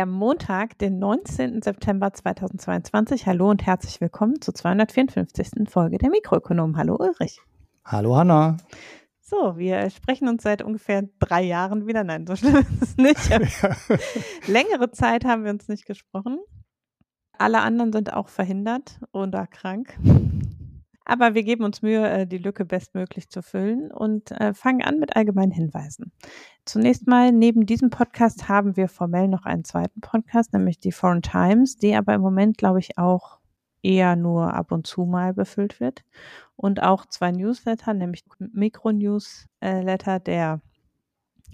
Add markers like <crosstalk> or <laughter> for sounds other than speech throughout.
Haben Montag, den 19. September 2022. Hallo und herzlich willkommen zur 254. Folge der Mikroökonomen. Hallo Ulrich. Hallo Hanna. So, wir sprechen uns seit ungefähr drei Jahren wieder. Nein, so schlimm ist es nicht. <laughs> <laughs> Längere Zeit haben wir uns nicht gesprochen. Alle anderen sind auch verhindert oder krank. Aber wir geben uns Mühe, äh, die Lücke bestmöglich zu füllen und äh, fangen an mit allgemeinen Hinweisen. Zunächst mal, neben diesem Podcast haben wir formell noch einen zweiten Podcast, nämlich die Foreign Times, die aber im Moment, glaube ich, auch eher nur ab und zu mal befüllt wird. Und auch zwei Newsletter, nämlich Mikro-Newsletter, der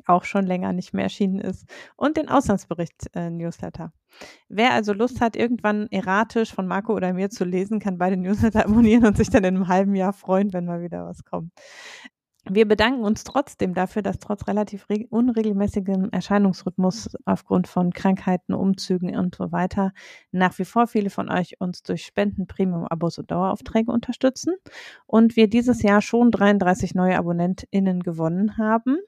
auch schon länger nicht mehr erschienen ist, und den Auslandsbericht-Newsletter. Äh, Wer also Lust hat, irgendwann erratisch von Marco oder mir zu lesen, kann beide Newsletter abonnieren und sich dann in einem halben Jahr freuen, wenn mal wieder was kommt. Wir bedanken uns trotzdem dafür, dass trotz relativ unregelmäßigem Erscheinungsrhythmus aufgrund von Krankheiten, Umzügen und so weiter nach wie vor viele von euch uns durch Spenden, Premium-Abos und Daueraufträge unterstützen und wir dieses Jahr schon 33 neue AbonnentInnen gewonnen haben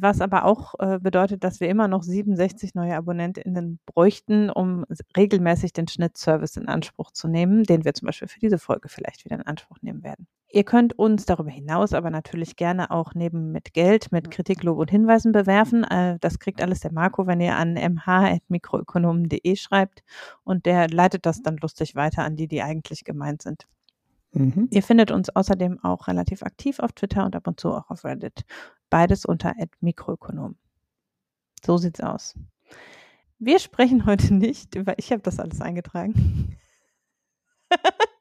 was aber auch äh, bedeutet, dass wir immer noch 67 neue AbonnentInnen bräuchten, um regelmäßig den Schnittservice in Anspruch zu nehmen, den wir zum Beispiel für diese Folge vielleicht wieder in Anspruch nehmen werden. Ihr könnt uns darüber hinaus aber natürlich gerne auch neben mit Geld, mit Kritik, Lob und Hinweisen bewerfen. Äh, das kriegt alles der Marco, wenn ihr an mh.mikroökonomen.de schreibt und der leitet das dann lustig weiter an die, die eigentlich gemeint sind. Mhm. Ihr findet uns außerdem auch relativ aktiv auf Twitter und ab und zu auch auf Reddit. Beides unter Mikroökonom. So sieht's aus. Wir sprechen heute nicht über, ich habe das alles eingetragen. <laughs>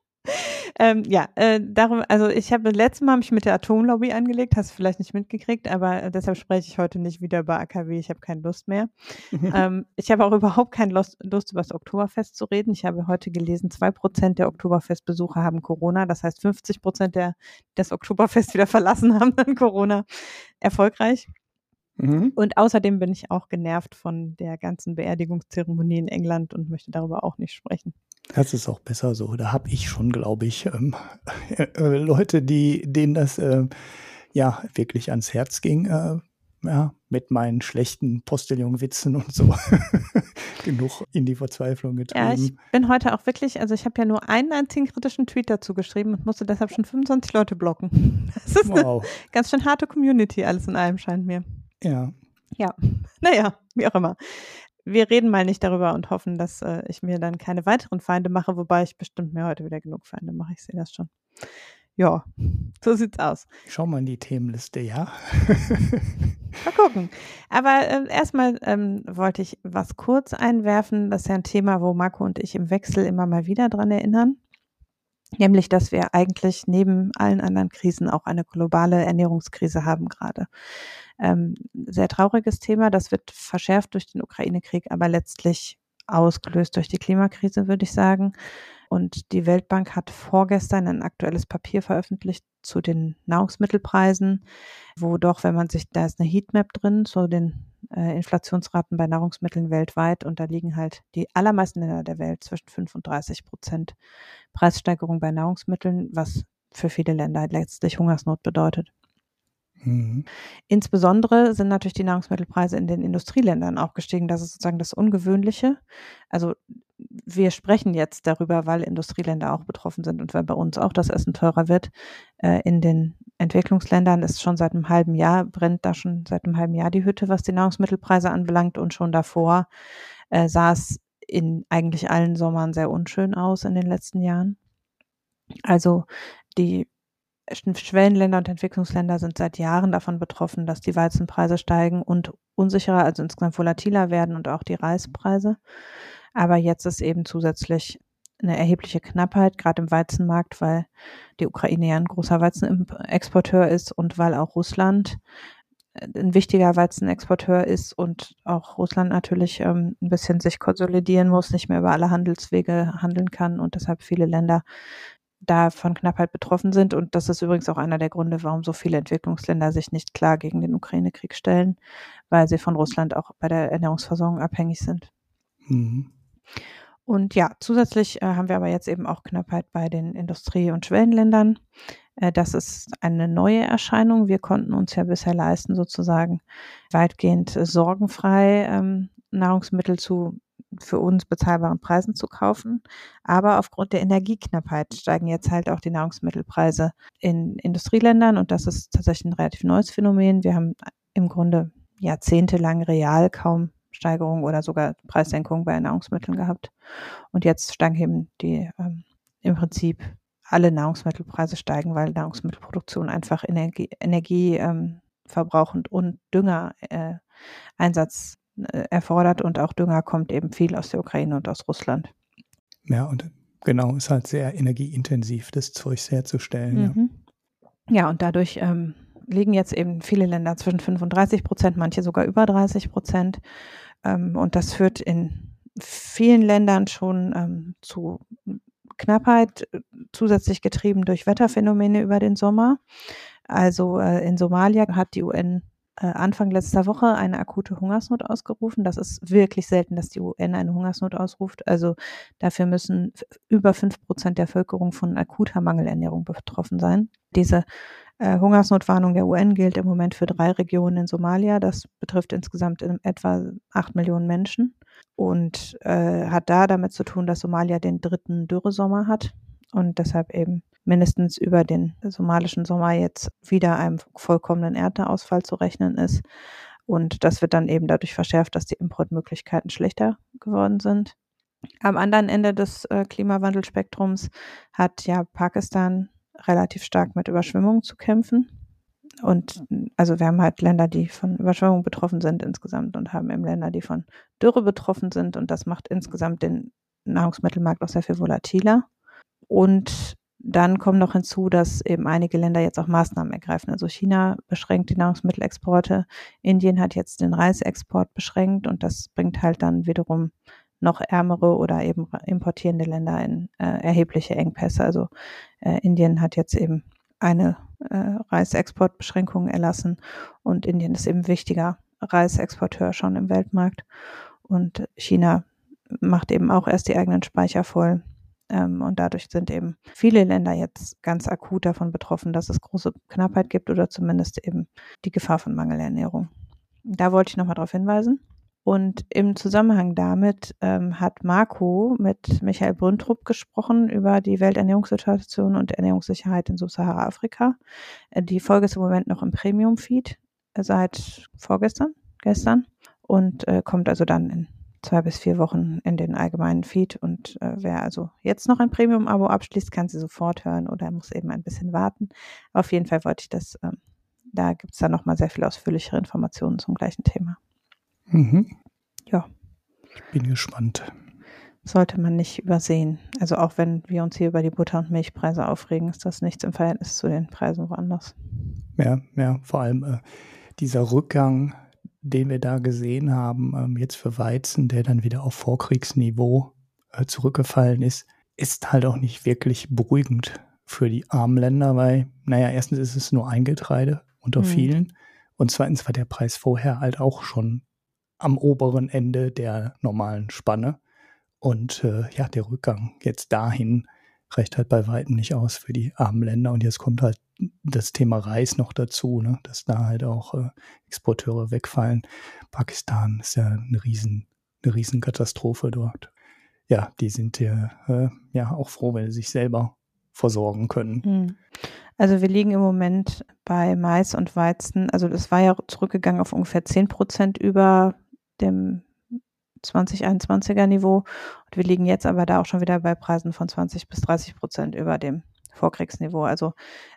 ähm, ja, äh, darum, also ich habe letztes Mal mich mit der Atomlobby angelegt, hast du vielleicht nicht mitgekriegt, aber deshalb spreche ich heute nicht wieder über AKW, ich habe keine Lust mehr. ähm, ich habe auch überhaupt keine Lust, Lust, über das Oktoberfest zu reden. Ich habe heute gelesen, zwei Prozent der Oktoberfestbesucher haben Corona, das heißt 50 Prozent der, die das Oktoberfest wieder verlassen <laughs> haben dann Corona. Erfolgreich. Mhm. Und außerdem bin ich auch genervt von der ganzen Beerdigungszeremonie in England und möchte darüber auch nicht sprechen. Das ist auch besser so. Da habe ich schon, glaube ich, ähm, äh, Leute, die, denen das äh, ja wirklich ans Herz ging. Äh, ja, mit meinen schlechten Postillon-Witzen und so <laughs> genug in die Verzweiflung getrieben. Ja, ich bin heute auch wirklich, also ich habe ja nur einen einzigen kritischen Tweet dazu geschrieben und musste deshalb schon 25 Leute blocken. <laughs> Das ist wow. eine ganz schön harte Community, alles in allem scheint mir. Ja. Ja, <laughs> naja, wie auch immer wir reden mal nicht darüber und hoffen, dass äh, ich mir dann keine weiteren Feinde mache, wobei ich bestimmt mir heute wieder genug Feinde mache. Ich sehe das schon. Ja, <laughs> so sieht's aus. Schau mal in die Themenliste, ja. mal gucken. Aber äh, erstmal ähm, wollte ich was kurz einwerfen. Das ist ja ein Thema, wo Marco und ich im Wechsel immer mal wieder dran erinnern. Nämlich, dass wir eigentlich neben allen anderen Krisen auch eine globale Ernährungskrise haben gerade. Ähm, sehr trauriges Thema, das wird verschärft durch den Ukraine-Krieg, aber letztlich ausgelöst durch die Klimakrise, würde ich sagen. Und die Weltbank hat vorgestern ein aktuelles Papier veröffentlicht zu den Nahrungsmittelpreisen, wo doch, wenn man sich, da ist eine Heatmap drin zu den äh, Inflationsraten bei Nahrungsmitteln weltweit und da liegen halt die allermeisten Länder der Welt zwischen 5 und 30 Prozent Preissteigerung bei Nahrungsmitteln, was für viele Länder letztlich Hungersnot bedeutet. Mhm. Insbesondere sind natürlich die Nahrungsmittelpreise in den Industrieländern auch gestiegen. Das ist sozusagen das Ungewöhnliche. Also wir sprechen jetzt darüber, weil Industrieländer auch betroffen sind und weil bei uns auch das Essen teurer wird. Äh, in den Entwicklungsländern ist schon seit einem halben Jahr, brennt da schon seit einem halben Jahr die Hütte, was die Nahrungsmittelpreise anbelangt. Und schon davor äh, sah es in eigentlich allen Sommern sehr unschön aus in den letzten Jahren. Also die Schwellenländer und Entwicklungsländer sind seit Jahren davon betroffen, dass die Weizenpreise steigen und unsicherer, also insgesamt volatiler werden und auch die Reispreise. Aber jetzt ist eben zusätzlich eine erhebliche Knappheit, gerade im Weizenmarkt, weil die Ukraine ja ein großer Weizenexporteur ist und weil auch Russland ein wichtiger Weizenexporteur ist und auch Russland natürlich ähm, ein bisschen sich konsolidieren muss, nicht mehr über alle Handelswege handeln kann und deshalb viele Länder da von Knappheit betroffen sind. Und das ist übrigens auch einer der Gründe, warum so viele Entwicklungsländer sich nicht klar gegen den Ukraine-Krieg stellen, weil sie von Russland auch bei der Ernährungsversorgung abhängig sind. Mhm. Und ja, zusätzlich äh, haben wir aber jetzt eben auch Knappheit bei den Industrie- und Schwellenländern. Äh, das ist eine neue Erscheinung. Wir konnten uns ja bisher leisten, sozusagen weitgehend sorgenfrei ähm, Nahrungsmittel zu für uns bezahlbaren Preisen zu kaufen. Aber aufgrund der Energieknappheit steigen jetzt halt auch die Nahrungsmittelpreise in Industrieländern und das ist tatsächlich ein relativ neues Phänomen. Wir haben im Grunde jahrzehntelang real kaum Steigerung oder sogar Preissenkung bei Nahrungsmitteln gehabt. Und jetzt steigen eben die ähm, im Prinzip alle Nahrungsmittelpreise steigen, weil Nahrungsmittelproduktion einfach Energie, Energie ähm, und Dünger äh, Einsatz erfordert und auch Dünger kommt eben viel aus der Ukraine und aus Russland. Ja, und genau, ist halt sehr energieintensiv, das Zeugs herzustellen. Mhm. Ja. ja, und dadurch ähm, liegen jetzt eben viele Länder zwischen 35 Prozent, manche sogar über 30 Prozent. Ähm, und das führt in vielen Ländern schon ähm, zu Knappheit, zusätzlich getrieben durch Wetterphänomene über den Sommer. Also äh, in Somalia hat die UN äh, Anfang letzter Woche eine akute Hungersnot ausgerufen. Das ist wirklich selten, dass die UN eine Hungersnot ausruft. Also dafür müssen über fünf Prozent der Bevölkerung von akuter Mangelernährung betroffen sein. Diese äh, Hungersnotwarnung der UN gilt im Moment für drei Regionen in Somalia. Das betrifft insgesamt etwa acht Millionen Menschen und äh, hat da damit zu tun, dass Somalia den dritten Dürresommer hat und deshalb eben mindestens über den somalischen Sommer jetzt wieder einem vollkommenen Ernteausfall zu rechnen ist. Und das wird dann eben dadurch verschärft, dass die Importmöglichkeiten schlechter geworden sind. Am anderen Ende des äh, Klimawandelspektrums hat ja Pakistan relativ stark mit Überschwemmungen zu kämpfen. Und also wir haben halt Länder, die von Überschwemmungen betroffen sind insgesamt und haben eben Länder, die von Dürre betroffen sind. Und das macht insgesamt den Nahrungsmittelmarkt auch sehr viel volatiler. Und dann kommt noch hinzu, dass eben einige Länder jetzt auch Maßnahmen ergreifen. Also China beschränkt die Nahrungsmittelexporte. Indien hat jetzt den Reisexport beschränkt und das bringt halt dann wiederum noch ärmere oder eben importierende Länder in äh, erhebliche Engpässe. Also äh, Indien hat jetzt eben eine äh, Reisexportbeschränkung erlassen und Indien ist eben wichtiger Reisexporteur schon im Weltmarkt und China macht eben auch erst die eigenen Speicher voll und dadurch sind eben viele Länder jetzt ganz akut davon betroffen, dass es große Knappheit gibt oder zumindest eben die Gefahr von Mangelernährung. Da wollte ich nochmal darauf hinweisen. Und im Zusammenhang damit ähm, hat Marco mit Michael Brüntrup gesprochen über die Welternährungssituation und Ernährungssicherheit in Subsahara-Afrika. Äh, die Folge ist im Moment noch im Premium-Feed äh, seit vorgestern, gestern und äh, kommt also dann in zwei bis vier Wochen in den allgemeinen Feed. Und äh, wer also jetzt noch ein Premium-Abo abschließt, kann sie sofort hören oder muss eben ein bisschen warten. Auf jeden Fall wollte ich das, ähm, da gibt es dann nochmal sehr viel ausführlichere Informationen zum gleichen Thema. Mhm. Ja. Ich bin gespannt. Sollte man nicht übersehen. Also auch wenn wir uns hier über die Butter- und Milchpreise aufregen, ist das nichts im Verhältnis zu den Preisen woanders. Ja, ja, vor allem äh, dieser Rückgang den wir da gesehen haben, ähm, jetzt für Weizen, der dann wieder auf Vorkriegsniveau äh, zurückgefallen ist, ist halt auch nicht wirklich beruhigend für die armen Länder, weil, naja, erstens ist es nur ein Getreide unter mhm. vielen und zweitens war der Preis vorher halt auch schon am oberen Ende der normalen Spanne. Und äh, ja, der Rückgang jetzt dahin reicht halt bei weitem nicht aus für die armen Länder. Und jetzt kommt halt das Thema Reis noch dazu, ne? dass da halt auch äh, Exporteure wegfallen. Pakistan ist ja eine riesen, eine riesen Katastrophe dort. Ja, die sind ja, äh, ja auch froh, wenn sie sich selber versorgen können. Hm. Also wir liegen im Moment bei Mais und Weizen. Also das war ja zurückgegangen auf ungefähr 10 Prozent über dem 2021er Niveau. Und wir liegen jetzt aber da auch schon wieder bei Preisen von 20 bis 30 Prozent über dem Vorkriegsniveau. Also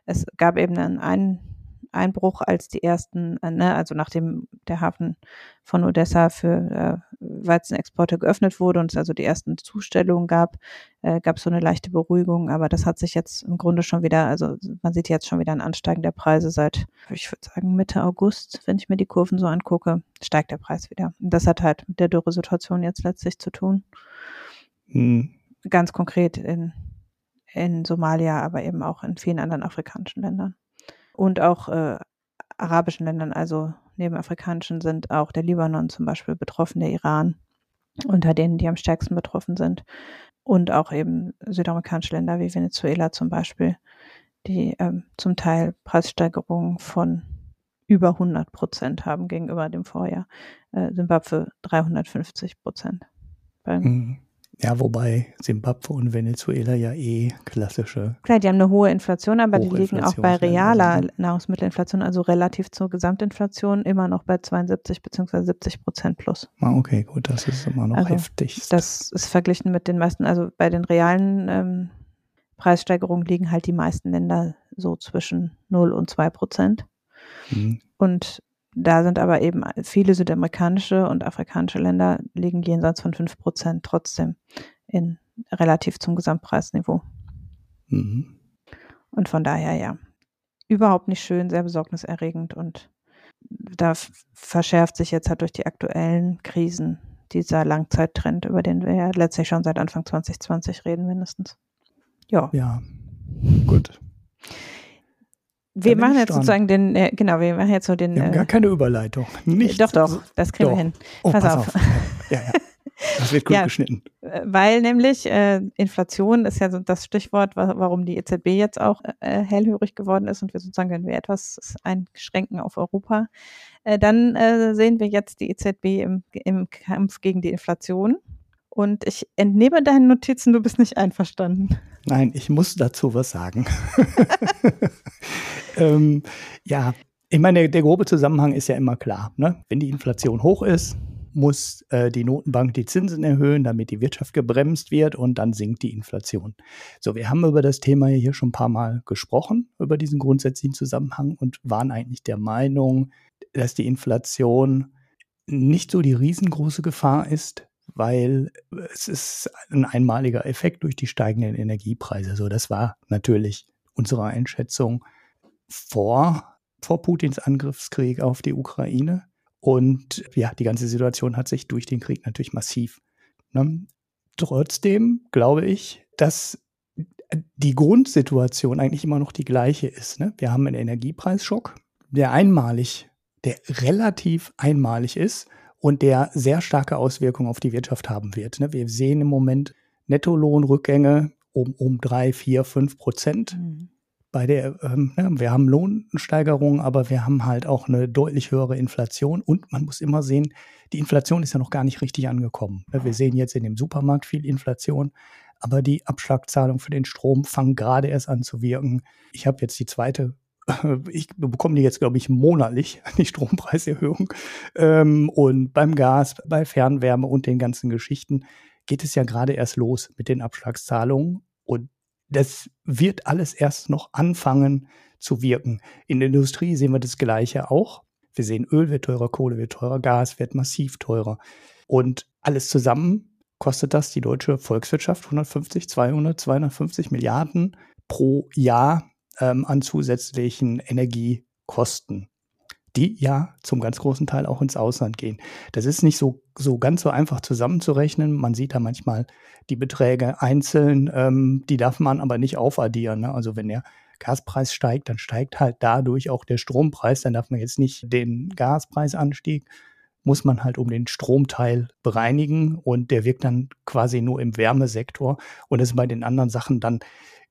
es gab eben einen Einbruch, als die ersten, äh, ne, also nachdem der Hafen von Odessa für äh, Weizenexporte geöffnet wurde und es also die ersten Zustellungen gab, äh, gab es so eine leichte Beruhigung. Aber das hat sich jetzt im Grunde schon wieder, also man sieht jetzt schon wieder ein Ansteigen der Preise seit, ich würde sagen, Mitte August, wenn ich mir die Kurven so angucke, steigt der Preis wieder. Und das hat halt mit der Dürresituation jetzt letztlich zu tun. Hm. Ganz konkret in, in Somalia, aber eben auch in vielen anderen afrikanischen Ländern. Und auch äh, arabischen Ländern, also neben afrikanischen sind auch der Libanon zum Beispiel betroffen, der Iran unter denen, die am stärksten betroffen sind. Und auch eben südamerikanische Länder wie Venezuela zum Beispiel, die ähm, zum Teil Preissteigerungen von über 100 Prozent haben gegenüber dem Vorjahr. Äh, Zimbabwe 350 Prozent. Mhm. Ja, wobei Simbabwe und Venezuela ja eh klassische. Klar, die haben eine hohe Inflation, aber die liegen auch bei realer Nahrungsmittelinflation, also relativ zur Gesamtinflation, immer noch bei 72 bzw. 70 Prozent plus. Ah, okay, gut, das ist immer noch also, heftig. Das ist verglichen mit den meisten, also bei den realen ähm, Preissteigerungen liegen halt die meisten Länder so zwischen 0 und 2 Prozent. Mhm. Und da sind aber eben viele südamerikanische und afrikanische Länder liegen jenseits von 5 Prozent trotzdem in relativ zum Gesamtpreisniveau. Mhm. Und von daher ja, überhaupt nicht schön, sehr besorgniserregend und da verschärft sich jetzt halt durch die aktuellen Krisen dieser Langzeittrend, über den wir ja letztlich schon seit Anfang 2020 reden, mindestens. Ja. Ja, gut. Wir machen jetzt dran. sozusagen den, äh, genau, wir machen jetzt so den. Wir haben äh, gar keine Überleitung. Nicht doch, doch, das kriegen doch. wir hin. Oh, pass, pass auf. auf. Ja, ja. Das wird gut ja, geschnitten. Äh, weil nämlich äh, Inflation ist ja so das Stichwort, warum die EZB jetzt auch äh, hellhörig geworden ist und wir sozusagen, wenn wir etwas einschränken auf Europa, äh, dann äh, sehen wir jetzt die EZB im, im Kampf gegen die Inflation. Und ich entnehme deinen Notizen, du bist nicht einverstanden. Nein, ich muss dazu was sagen. <laughs> ähm, ja, ich meine, der, der, grobe Zusammenhang ist ja immer klar. Ne? Wenn die Inflation hoch ist, muss äh, die Notenbank die Zinsen erhöhen, damit die Wirtschaft gebremst wird und dann sinkt die Inflation. So, wir haben über das Thema hier schon ein paar Mal gesprochen, über diesen grundsätzlichen Zusammenhang und waren eigentlich der Meinung, dass die Inflation nicht so die riesengroße Gefahr ist, weil es ist ein einmaliger Effekt durch die steigenden Energiepreise. So, das war natürlich unsere Einschätzung vor, vor Putins Angriffskrieg auf die Ukraine. Und ja, die ganze Situation hat sich durch den Krieg natürlich massiv. Ne? Trotzdem glaube ich, dass die Grundsituation eigentlich immer noch die gleiche ist. Ne? Wir haben einen Energiepreisschock, der einmalig, der relativ einmalig ist und der sehr starke Auswirkungen auf die Wirtschaft haben wird. Ne? Wir sehen im Moment Nettolohnrückgänge um, um drei, vier, fünf Prozent. Mhm. Bei der, ähm, wir haben Lohnsteigerungen, aber wir haben halt auch eine deutlich höhere Inflation und man muss immer sehen, die Inflation ist ja noch gar nicht richtig angekommen. Ne? Wir sehen jetzt in dem Supermarkt viel Inflation, aber die Abschlagzahlungen für den Strom fangen gerade erst an zu wirken. Ich habe jetzt die zweite ich bekomme die jetzt, glaube ich, monatlich, <laughs> die Strompreiserhöhung. Ähm, und beim Gas, bei Fernwärme und den ganzen Geschichten geht es ja gerade erst los mit den Abschlagszahlungen. Und das wird alles erst noch anfangen zu wirken. In der Industrie sehen wir das Gleiche auch. Wir sehen, Öl wird teurer, Kohle wird teurer, Gas wird massiv teurer. Und alles zusammen kostet das die deutsche Volkswirtschaft 150, 200, 250 Milliarden pro Jahr ähm, an zusätzlichen Energiekosten, die ja zum ganz großen Teil auch ins Ausland gehen. Das ist nicht so, so ganz so einfach zusammenzurechnen. Man sieht da manchmal die Beträge einzeln, ähm, die darf man aber nicht aufaddieren. Ne? Also wenn der Gaspreis steigt, dann steigt halt dadurch auch der Strompreis. Dann darf man jetzt nicht den Gaspreisanstieg muss man halt um den Stromteil bereinigen und der wirkt dann quasi nur im Wärmesektor und das ist bei den anderen Sachen dann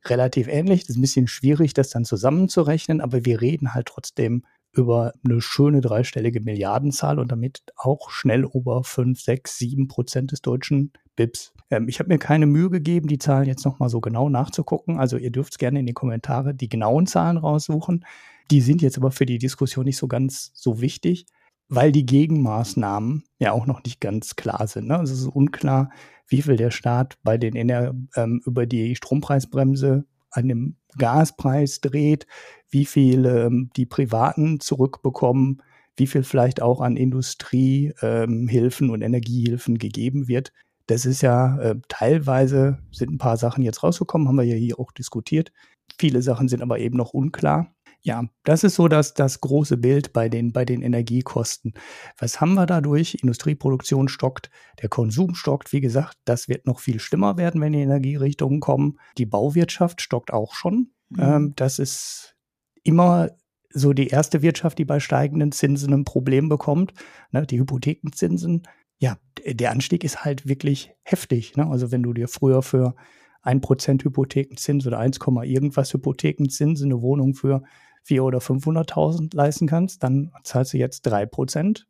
relativ ähnlich. Das ist ein bisschen schwierig, das dann zusammenzurechnen, aber wir reden halt trotzdem über eine schöne dreistellige Milliardenzahl und damit auch schnell über 5, 6, 7 Prozent des deutschen BIPs. Ähm, ich habe mir keine Mühe gegeben, die Zahlen jetzt nochmal so genau nachzugucken. Also ihr dürft gerne in die Kommentare die genauen Zahlen raussuchen. Die sind jetzt aber für die Diskussion nicht so ganz so wichtig, weil die Gegenmaßnahmen ja auch noch nicht ganz klar sind. Ne? Also es ist unklar, wie viel der Staat bei den Ener ähm, über die Strompreisbremse an dem Gaspreis dreht, wie viel ähm, die Privaten zurückbekommen, wie viel vielleicht auch an Industriehilfen ähm, und Energiehilfen gegeben wird. Das ist ja äh, teilweise sind ein paar Sachen jetzt rausgekommen, haben wir ja hier auch diskutiert. Viele Sachen sind aber eben noch unklar. Ja, das ist so das, das große Bild bei den, bei den Energiekosten. Was haben wir dadurch? Industrieproduktion stockt, der Konsum stockt. Wie gesagt, das wird noch viel schlimmer werden, wenn die Energierichtungen kommen. Die Bauwirtschaft stockt auch schon. Mhm. Ähm, das ist immer so die erste Wirtschaft, die bei steigenden Zinsen ein Problem bekommt. Ne, die Hypothekenzinsen. Ja, der Anstieg ist halt wirklich heftig. Ne? Also wenn du dir früher für 1% Hypothekenzins oder 1, irgendwas Hypothekenzins eine Wohnung für 400.000 oder 500.000 leisten kannst, dann zahlst du jetzt 3%.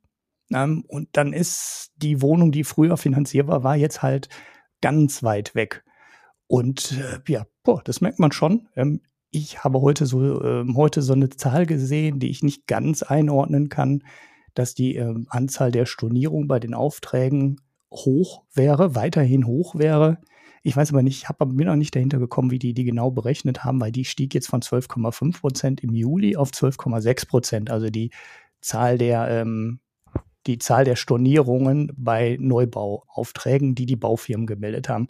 Ähm, und dann ist die Wohnung, die früher finanzierbar war, jetzt halt ganz weit weg. Und äh, ja, boah, das merkt man schon. Ähm, ich habe heute so, äh, heute so eine Zahl gesehen, die ich nicht ganz einordnen kann, dass die äh, Anzahl der Stornierungen bei den Aufträgen hoch wäre, weiterhin hoch wäre. Ich weiß aber nicht, ich habe mir noch nicht dahinter gekommen, wie die die genau berechnet haben, weil die stieg jetzt von 12,5 Prozent im Juli auf 12,6 Prozent. Also die Zahl der ähm, die Zahl der Stornierungen bei Neubauaufträgen, die die Baufirmen gemeldet haben.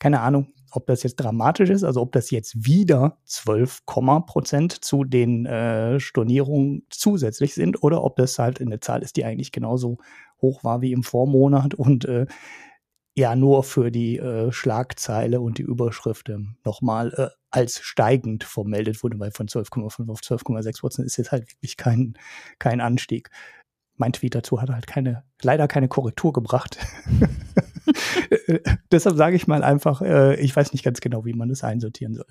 Keine Ahnung, ob das jetzt dramatisch ist, also ob das jetzt wieder 12, Prozent zu den äh, Stornierungen zusätzlich sind oder ob das halt eine Zahl ist, die eigentlich genauso hoch war wie im Vormonat und äh, ja nur für die äh, Schlagzeile und die Überschrift ähm, nochmal äh, als steigend vermeldet wurde, weil von 12,5 auf 12,6 Prozent ist jetzt halt wirklich kein, kein Anstieg mein Tweet dazu hat halt keine, leider keine Korrektur gebracht. <laughs> Deshalb sage ich mal einfach, äh, ich weiß nicht ganz genau, wie man das einsortieren soll.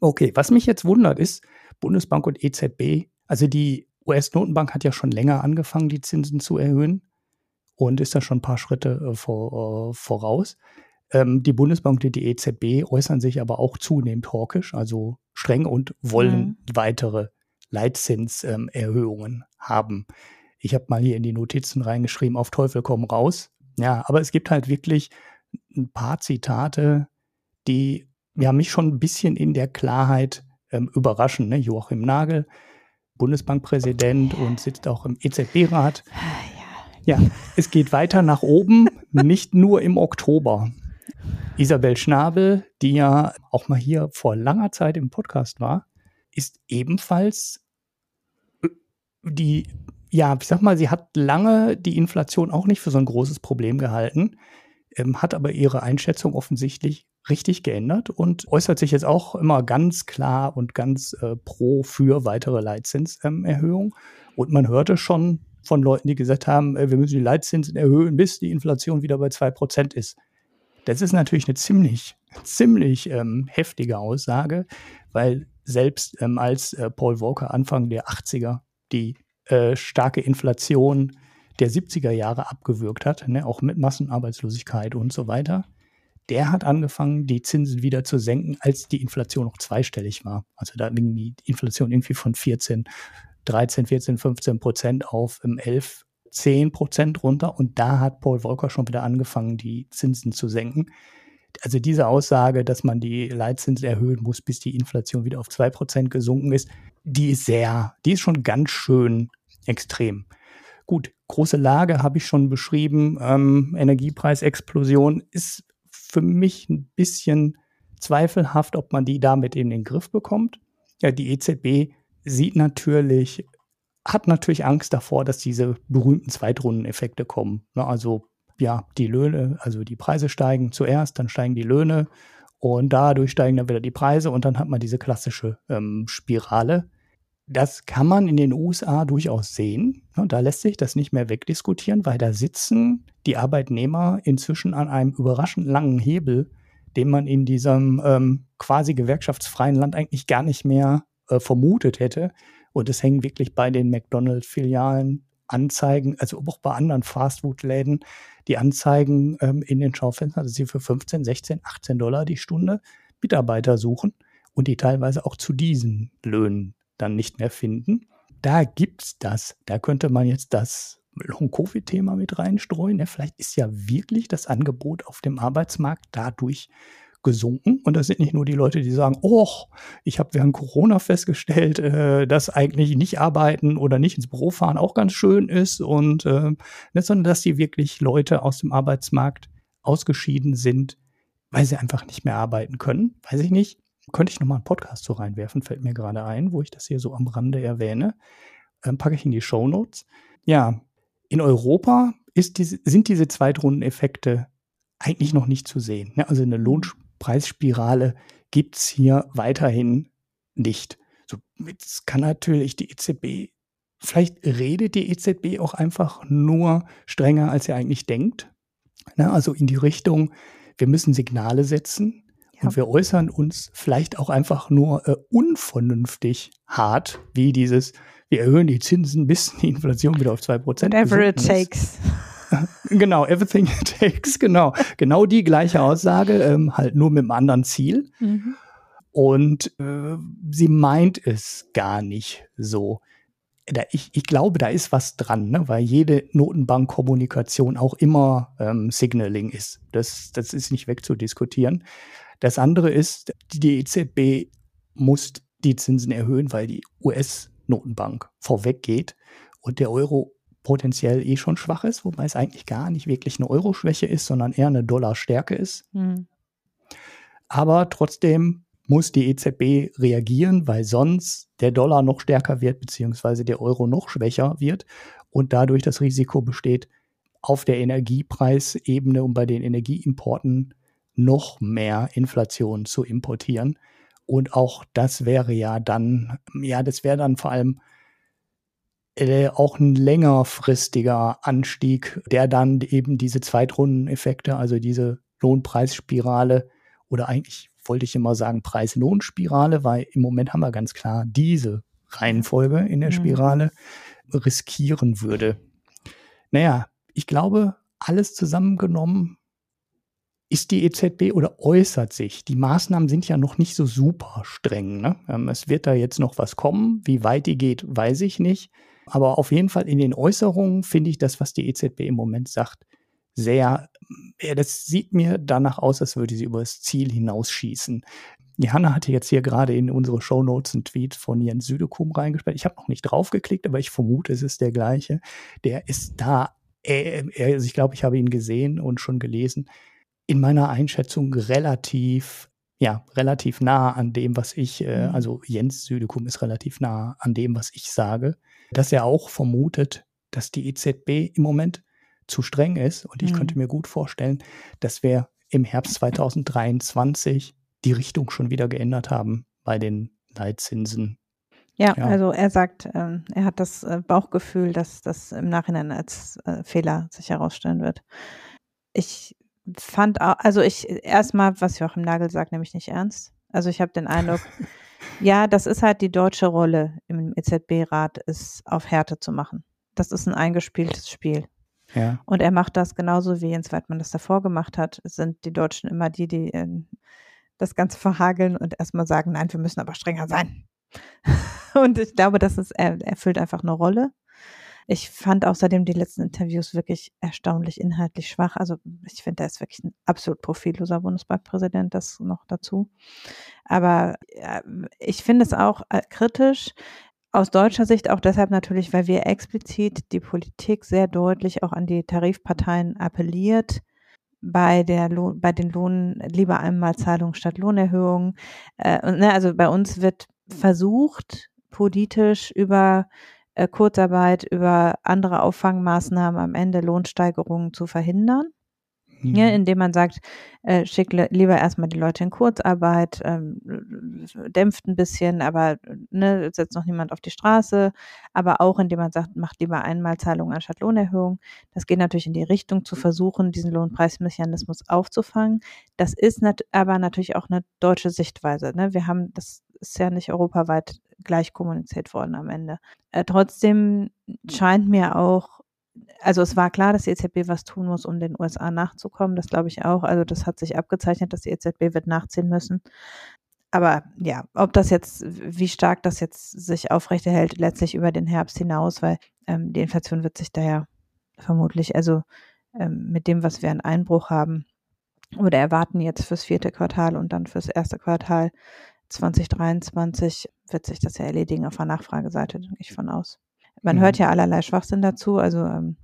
Okay, was mich jetzt wundert ist, Bundesbank und EZB, also die US-Notenbank hat ja schon länger angefangen, die Zinsen zu erhöhen und ist da schon ein paar Schritte äh, vor, äh, voraus. Ähm, die Bundesbank und die EZB äußern sich aber auch zunehmend hawkisch, also streng und wollen mhm. weitere Leitzinserhöhungen ähm, haben. Ich habe mal hier in die Notizen reingeschrieben, auf Teufel komm raus. Ja, aber es gibt halt wirklich ein paar Zitate, die ja mich schon ein bisschen in der Klarheit ähm, überraschen. Ne? Joachim Nagel, Bundesbankpräsident und sitzt auch im EZB-Rat. Ja, es geht weiter nach oben, nicht nur im Oktober. Isabel Schnabel, die ja auch mal hier vor langer Zeit im Podcast war, ist ebenfalls äh, die ja, ich sag mal, sie hat lange die Inflation auch nicht für so ein großes Problem gehalten, ähm, hat aber ihre Einschätzung offensichtlich richtig geändert und äußert sich jetzt auch immer ganz klar und ganz äh, pro für weitere Leitzinserhöhungen. Ähm, und man hörte schon von Leuten, die gesagt haben, äh, wir müssen die Leitzinsen erhöhen, bis die Inflation wieder bei zwei Prozent ist. Das ist natürlich eine ziemlich, <laughs> ziemlich ähm, heftige Aussage, weil selbst ähm, als äh, Paul Walker Anfang der 80er die äh, starke Inflation der 70er Jahre abgewürgt hat, ne, auch mit Massenarbeitslosigkeit und so weiter, der hat angefangen, die Zinsen wieder zu senken, als die Inflation noch zweistellig war. Also da ging die Inflation irgendwie von 14, 13, 14, 15 Prozent auf 11, 10 Prozent runter. Und da hat Paul Volcker schon wieder angefangen, die Zinsen zu senken. Also diese Aussage, dass man die Leitzinsen erhöhen muss, bis die Inflation wieder auf 2 Prozent gesunken ist, die ist sehr, die ist schon ganz schön extrem. Gut, große Lage habe ich schon beschrieben. Ähm, Energiepreisexplosion ist für mich ein bisschen zweifelhaft, ob man die damit in den Griff bekommt. Ja, die EZB sieht natürlich, hat natürlich Angst davor, dass diese berühmten Zweitrundeneffekte kommen. Ne, also ja, die Löhne, also die Preise steigen zuerst, dann steigen die Löhne und dadurch steigen dann wieder die Preise und dann hat man diese klassische ähm, Spirale. Das kann man in den USA durchaus sehen. Da lässt sich das nicht mehr wegdiskutieren, weil da sitzen die Arbeitnehmer inzwischen an einem überraschend langen Hebel, den man in diesem ähm, quasi gewerkschaftsfreien Land eigentlich gar nicht mehr äh, vermutet hätte. Und es hängen wirklich bei den McDonald's-Filialen Anzeigen, also auch bei anderen Fastfood-Läden, die Anzeigen ähm, in den Schaufenstern, dass sie für 15, 16, 18 Dollar die Stunde Mitarbeiter suchen und die teilweise auch zu diesen Löhnen dann nicht mehr finden. Da gibt's das. Da könnte man jetzt das Long-Covid-Thema mit reinstreuen. Ja, vielleicht ist ja wirklich das Angebot auf dem Arbeitsmarkt dadurch gesunken. Und das sind nicht nur die Leute, die sagen, oh, ich habe während Corona festgestellt, äh, dass eigentlich nicht arbeiten oder nicht ins Büro fahren auch ganz schön ist. Und äh, nicht, sondern dass die wirklich Leute aus dem Arbeitsmarkt ausgeschieden sind, weil sie einfach nicht mehr arbeiten können. Weiß ich nicht. Könnte ich nochmal einen Podcast so reinwerfen, fällt mir gerade ein, wo ich das hier so am Rande erwähne. Ähm, packe ich in die Show Notes. Ja, in Europa ist diese, sind diese Zweitrundeneffekte eigentlich noch nicht zu sehen. Ne? Also eine Lohnpreisspirale gibt es hier weiterhin nicht. So, jetzt kann natürlich die EZB, vielleicht redet die EZB auch einfach nur strenger, als sie eigentlich denkt. Ne? Also in die Richtung, wir müssen Signale setzen Ja. Und wir äußern uns vielleicht auch einfach nur äh, unvernünftig hart, wie dieses, wir erhöhen die Zinsen, bis die Inflation wieder auf 2% Whatever it takes. <laughs> genau, everything it takes, genau. Genau die gleiche Aussage, ähm, halt nur mit einem anderen Ziel. Mhm. Und äh, sie meint es gar nicht so. Da, ich, ich glaube, da ist was dran, ne? weil jede Notenbankkommunikation auch immer ähm, Signaling ist. Das, das ist nicht wegzudiskutieren. Das andere ist, die EZB muss die Zinsen erhöhen, weil die US-Notenbank vorweggeht und der Euro potenziell eh schon schwach ist, wobei es eigentlich gar nicht wirklich eine Euro-Schwäche ist, sondern eher eine Dollar-Stärke ist. Mhm. Aber trotzdem muss die EZB reagieren, weil sonst der Dollar noch stärker wird, beziehungsweise der Euro noch schwächer wird und dadurch das Risiko besteht, auf der Energiepreisebene und bei den Energieimporten noch mehr Inflation zu importieren. Und auch das wäre ja dann, ja, das wäre dann vor allem äh, auch ein längerfristiger Anstieg, der dann eben diese Zweitrundeneffekte, also diese Lohnpreisspirale oder eigentlich wollte ich immer sagen Preis-Lohn-Spirale, weil im Moment haben wir ganz klar diese Reihenfolge in der mhm. Spirale mhm. riskieren würde. Naja, ich glaube, alles zusammengenommen ist die EZB oder äußert sich. Die Maßnahmen sind ja noch nicht so super streng. Ne? Ähm, es wird da jetzt noch was kommen. Wie weit die geht, weiß ich nicht. Aber auf jeden Fall in den Äußerungen finde ich das, was die EZB im Moment sagt, sehr, ja, das sieht mir danach aus, als würde sie über das Ziel hinausschießen. Die Hanna hatte jetzt hier gerade in unsere Shownotes einen Tweet von Jens Südekum reingesperrt. Ich habe noch nicht draufgeklickt, aber ich vermute, es ist der gleiche. Der ist da, äh, also ich glaube, ich habe ihn gesehen und schon gelesen. In meiner Einschätzung relativ ja, relativ nah an dem, was ich, äh, mhm. also Jens Südekum ist relativ nah an dem, was ich sage, dass er auch vermutet, dass die EZB im Moment zu streng ist. Und ich mhm. könnte mir gut vorstellen, dass wir im Herbst 2023 die Richtung schon wieder geändert haben bei den Leitzinsen. Ja, ja. also er sagt, ähm, er hat das äh, Bauchgefühl, dass das im Nachhinein als äh, Fehler sich herausstellen wird. Ich fand auch, also ich erstmal, was Joachim Nagel sagt, nämlich nicht ernst. Also ich habe den Eindruck, <laughs> ja, das ist halt die deutsche Rolle im EZB-Rat, ist auf Härte zu machen. Das ist ein eingespieltes Spiel. Ja. Und er macht das genauso wie Jens Weidmann das davor gemacht hat. Es sind die Deutschen immer die, die äh, das Ganze verhageln und erstmal sagen, nein, wir müssen aber strenger sein. <laughs> und ich glaube, das ist, er erfüllt einfach eine Rolle. Ich fand außerdem die letzten Interviews wirklich erstaunlich inhaltlich schwach. Also ich finde, er ist wirklich ein absolut profilloser Bundesbankpräsident, das noch dazu. Aber ja, ich finde es auch äh, kritisch, aus deutscher Sicht auch deshalb natürlich, weil wir explizit die Politik sehr deutlich auch an die Tarifparteien appelliert, bei der Lohn, bei den Lohn lieber einmal Zahlung statt Lohnerhöhung. Äh, ne, also bei uns wird versucht, politisch über äh, Kurzarbeit, über andere Auffangmaßnahmen am Ende Lohnsteigerungen zu verhindern. Mhm. Ja, indem man sagt, äh, schick lieber erstmal die Leute in Kurzarbeit, ähm, dämpft ein bisschen, aber ne, setzt noch niemand auf die Straße, aber auch indem man sagt, macht lieber Einmalzahlungen anstatt Lohnerhöhung. Das geht natürlich in die Richtung zu versuchen, diesen Lohnpreismechanismus aufzufangen. Das ist nat aber natürlich auch eine deutsche Sichtweise. Ne? Wir haben, das ist ja nicht europaweit gleich kommuniziert worden am Ende. Äh, trotzdem scheint mir auch also es war klar, dass die EZB was tun muss, um den USA nachzukommen. Das glaube ich auch. Also das hat sich abgezeichnet, dass die EZB wird nachziehen müssen. Aber ja, ob das jetzt, wie stark das jetzt sich aufrechterhält, letztlich über den Herbst hinaus, weil ähm, die Inflation wird sich daher vermutlich, also ähm, mit dem, was wir an Einbruch haben oder erwarten jetzt fürs vierte Quartal und dann fürs erste Quartal 2023, wird sich das ja erledigen auf der Nachfrageseite, denke ich von aus. Man mhm. hört ja allerlei Schwachsinn dazu, also ähm,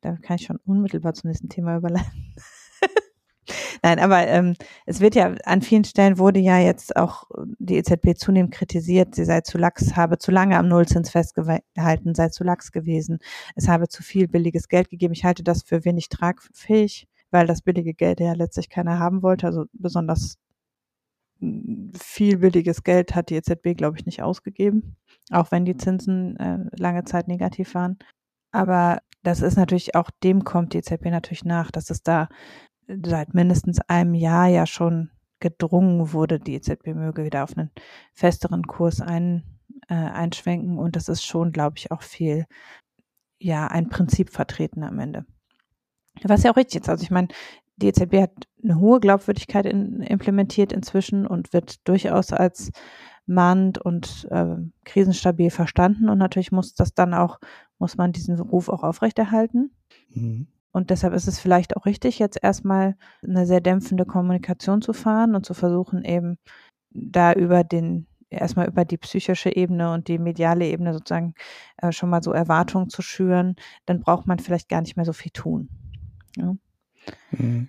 da kann ich schon unmittelbar zum nächsten Thema überleiten. <laughs> Nein, aber ähm, es wird ja an vielen Stellen wurde ja jetzt auch die EZB zunehmend kritisiert, sie sei zu lax, habe zu lange am Nullzins festgehalten, sei zu lax gewesen, es habe zu viel billiges Geld gegeben. Ich halte das für wenig tragfähig, weil das billige Geld ja letztlich keiner haben wollte, also besonders viel billiges Geld hat die EZB, glaube ich, nicht ausgegeben, auch wenn die Zinsen äh, lange Zeit negativ waren. Aber das ist natürlich auch, dem kommt die EZB natürlich nach, dass es da seit mindestens einem Jahr ja schon gedrungen wurde, die EZB möge wieder auf einen festeren Kurs ein, äh, einschwenken. Und das ist schon, glaube ich, auch viel, ja, ein Prinzip vertreten am Ende. Was ja auch richtig ist. Also ich meine, die EZB hat eine hohe Glaubwürdigkeit in, implementiert inzwischen und wird durchaus als mahnend und äh, krisenstabil verstanden. Und natürlich muss das dann auch, muss man diesen Ruf auch aufrechterhalten. Mhm. Und deshalb ist es vielleicht auch richtig, jetzt erstmal eine sehr dämpfende Kommunikation zu fahren und zu versuchen, eben da über den, erstmal über die psychische Ebene und die mediale Ebene sozusagen äh, schon mal so Erwartungen zu schüren. Dann braucht man vielleicht gar nicht mehr so viel tun. Ja. Mhm.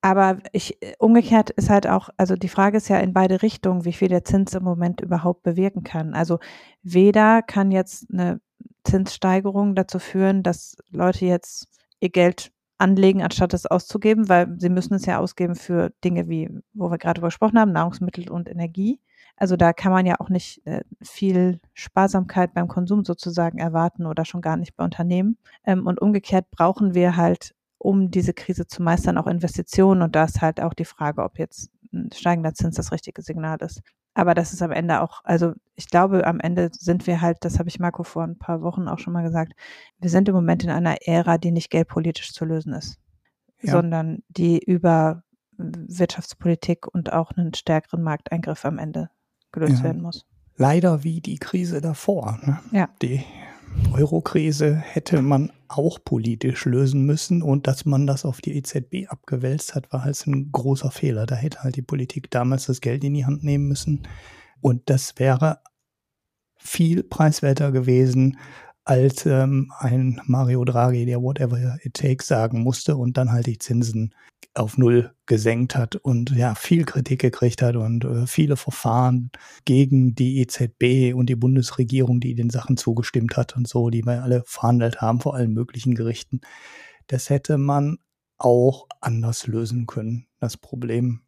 Aber ich, umgekehrt ist halt auch, also die Frage ist ja in beide Richtungen, wie viel der Zins im Moment überhaupt bewirken kann. Also weder kann jetzt eine Zinssteigerung dazu führen, dass Leute jetzt ihr Geld anlegen, anstatt es auszugeben, weil sie müssen es ja ausgeben für Dinge wie, wo wir gerade gesprochen haben, Nahrungsmittel und Energie. Also da kann man ja auch nicht äh, viel Sparsamkeit beim Konsum sozusagen erwarten oder schon gar nicht bei Unternehmen. Ähm, und umgekehrt brauchen wir halt um diese Krise zu meistern, auch Investitionen. Und da ist halt auch die Frage, ob jetzt ein steigender Zins das richtige Signal ist. Aber das ist am Ende auch, also ich glaube, am Ende sind wir halt, das habe ich Marco vor ein paar Wochen auch schon mal gesagt, wir sind im Moment in einer Ära, die nicht geldpolitisch zu lösen ist, ja. sondern die über Wirtschaftspolitik und auch einen stärkeren Markteingriff am Ende gelöst ja. werden muss. Leider wie die Krise davor. Ne? Ja. Die Euro-Krise hätte man auch politisch lösen müssen und dass man das auf die EZB abgewälzt hat, war halt ein großer Fehler. Da hätte halt die Politik damals das Geld in die Hand nehmen müssen und das wäre viel preiswerter gewesen als ähm, ein Mario Draghi, der whatever it takes sagen musste und dann halt die Zinsen auf Null gesenkt hat und ja, viel Kritik gekriegt hat und äh, viele Verfahren gegen die EZB und die Bundesregierung, die den Sachen zugestimmt hat und so, die wir alle verhandelt haben vor allen möglichen Gerichten. Das hätte man auch anders lösen können, das Problem.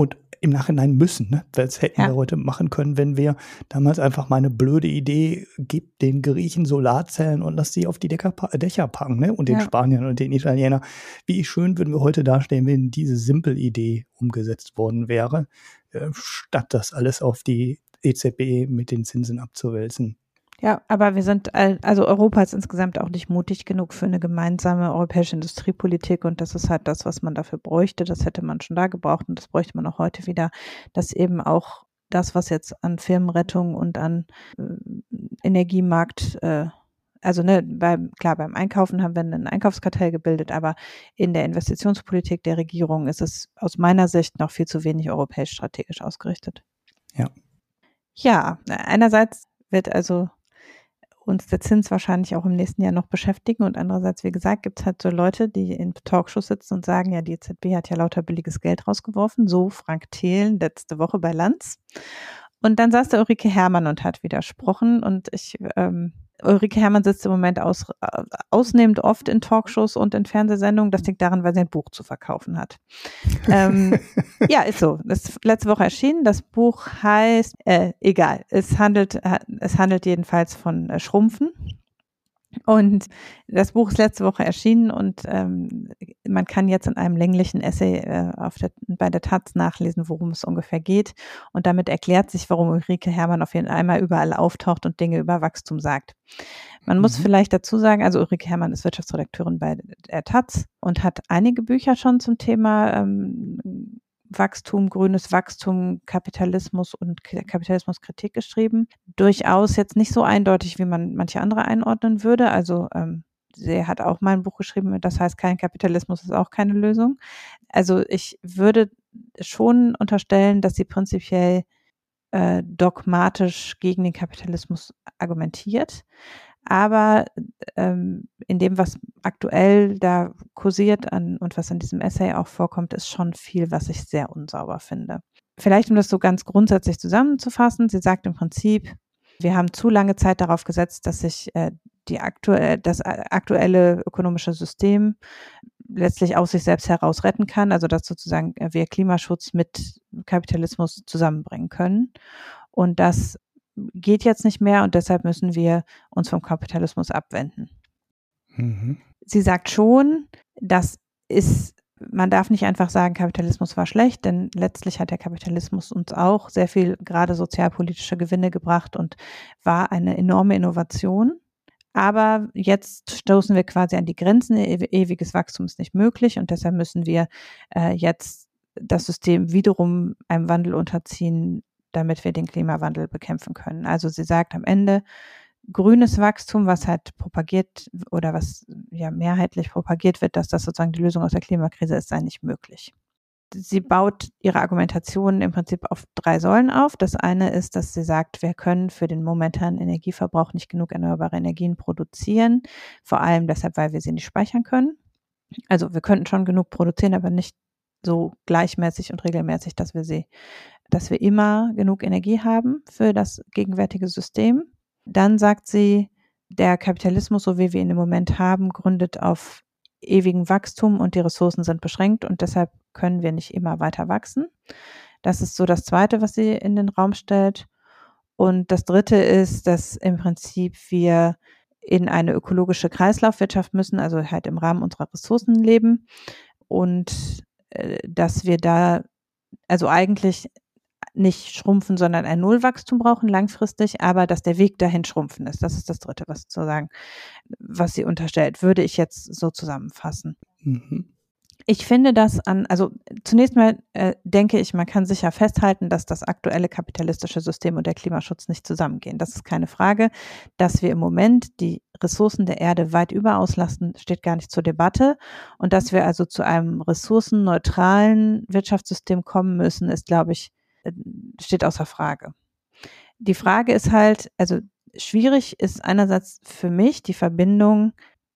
Und im Nachhinein müssen. Ne? Das hätten ja. wir heute machen können, wenn wir damals einfach mal eine blöde Idee gibt, den Griechen Solarzellen und lass sie auf die Decker, Dächer packen, ne? Und den ja. Spaniern und den Italienern. Wie schön würden wir heute dastehen, wenn diese simple Idee umgesetzt worden wäre, äh, statt das alles auf die EZB mit den Zinsen abzuwälzen. Ja, aber wir sind, also Europa ist insgesamt auch nicht mutig genug für eine gemeinsame europäische Industriepolitik und das ist halt das, was man dafür bräuchte. Das hätte man schon da gebraucht und das bräuchte man auch heute wieder, dass eben auch das, was jetzt an Firmenrettung und an äh, Energiemarkt, äh, also ne, beim, klar, beim Einkaufen haben wir einen Einkaufskartell gebildet, aber in der Investitionspolitik der Regierung ist es aus meiner Sicht noch viel zu wenig europäisch strategisch ausgerichtet. Ja. Ja, einerseits wird also uns der Zins wahrscheinlich auch im nächsten Jahr noch beschäftigen. Und andererseits, wie gesagt, gibt es halt so Leute, die in Talkshows sitzen und sagen, ja, die EZB hat ja lauter billiges Geld rausgeworfen. So Frank Thelen letzte Woche bei Lanz. Und dann saß der Ulrike Hermann und hat widersprochen. Und ich ähm, Ulrike Hermann sitzt im Moment aus, äh, ausnehmend oft in Talkshows und in Fernsehsendungen. Das liegt daran, weil sie ein Buch zu verkaufen hat. ähm, <laughs> ja, ist so. Das ist letzte Woche erschienen. Das Buch heißt, äh, egal, es handelt, äh, es handelt jedenfalls von äh, Schrumpfen. Und das Buch ist letzte Woche erschienen und ähm, man kann jetzt in einem länglichen Essay äh, auf der, bei der Taz nachlesen, worum es ungefähr geht. Und damit erklärt sich, warum Ulrike Hermann auf jeden Fall einmal überall auftaucht und Dinge über Wachstum sagt. Man mhm. muss vielleicht dazu sagen, also Ulrike Hermann ist Wirtschaftsredakteurin bei der Taz und hat einige Bücher schon zum Thema ähm, Wachstum, grünes Wachstum, Kapitalismus und Kapitalismuskritik geschrieben. Durchaus jetzt nicht so eindeutig, wie man manche andere einordnen würde. Also ähm, sie hat auch mal ein Buch geschrieben, das heißt, kein Kapitalismus ist auch keine Lösung. Also ich würde schon unterstellen, dass sie prinzipiell äh, dogmatisch gegen den Kapitalismus argumentiert. Aber ähm, in dem, was aktuell da kursiert an, und was in diesem Essay auch vorkommt, ist schon viel, was ich sehr unsauber finde. Vielleicht, um das so ganz grundsätzlich zusammenzufassen, sie sagt im Prinzip, wir haben zu lange Zeit darauf gesetzt, dass sich äh, die aktuell, das aktuelle ökonomische System letztlich aus sich selbst heraus retten kann, also dass sozusagen wir Klimaschutz mit Kapitalismus zusammenbringen können. Und dass geht jetzt nicht mehr und deshalb müssen wir uns vom Kapitalismus abwenden. Mhm. Sie sagt schon, das ist man darf nicht einfach sagen, Kapitalismus war schlecht, denn letztlich hat der Kapitalismus uns auch sehr viel gerade sozialpolitische Gewinne gebracht und war eine enorme Innovation. Aber jetzt stoßen wir quasi an die Grenzen. Ewiges Wachstum ist nicht möglich und deshalb müssen wir äh, jetzt das System wiederum einem Wandel unterziehen, damit wir den Klimawandel bekämpfen können. Also sie sagt am Ende, grünes Wachstum, was halt propagiert oder was ja mehrheitlich propagiert wird, dass das sozusagen die Lösung aus der Klimakrise ist, sei nicht möglich. Sie baut ihre Argumentation im Prinzip auf drei Säulen auf. Das eine ist, dass sie sagt, wir können für den momentanen Energieverbrauch nicht genug erneuerbare Energien produzieren, vor allem deshalb, weil wir sie nicht speichern können. Also wir könnten schon genug produzieren, aber nicht so gleichmäßig und regelmäßig, dass wir sie, dass wir immer genug Energie haben für das gegenwärtige System. Dann sagt sie, der Kapitalismus, so wie wir ihn im Moment haben, gründet auf ewigem Wachstum und die Ressourcen sind beschränkt und deshalb können wir nicht immer weiter wachsen. Das ist so das Zweite, was sie in den Raum stellt. Und das Dritte ist, dass im Prinzip wir in eine ökologische Kreislaufwirtschaft müssen, also halt im Rahmen unserer Ressourcen leben und äh, dass wir da also eigentlich nicht schrumpfen, sondern ein Nullwachstum brauchen langfristig, aber dass der Weg dahin schrumpfen ist. Das ist das Dritte, was sozusagen, was sie unterstellt, würde ich jetzt so zusammenfassen. Mhm. Ich finde das an, also zunächst mal äh, denke ich, man kann sicher festhalten, dass das aktuelle kapitalistische System und der Klimaschutz nicht zusammengehen. Das ist keine Frage. Dass wir im Moment die Ressourcen der Erde weit überauslasten, steht gar nicht zur Debatte. Und dass wir also zu einem ressourcenneutralen Wirtschaftssystem kommen müssen, ist, glaube ich, steht außer Frage. Die Frage ist halt, also schwierig ist einerseits für mich die Verbindung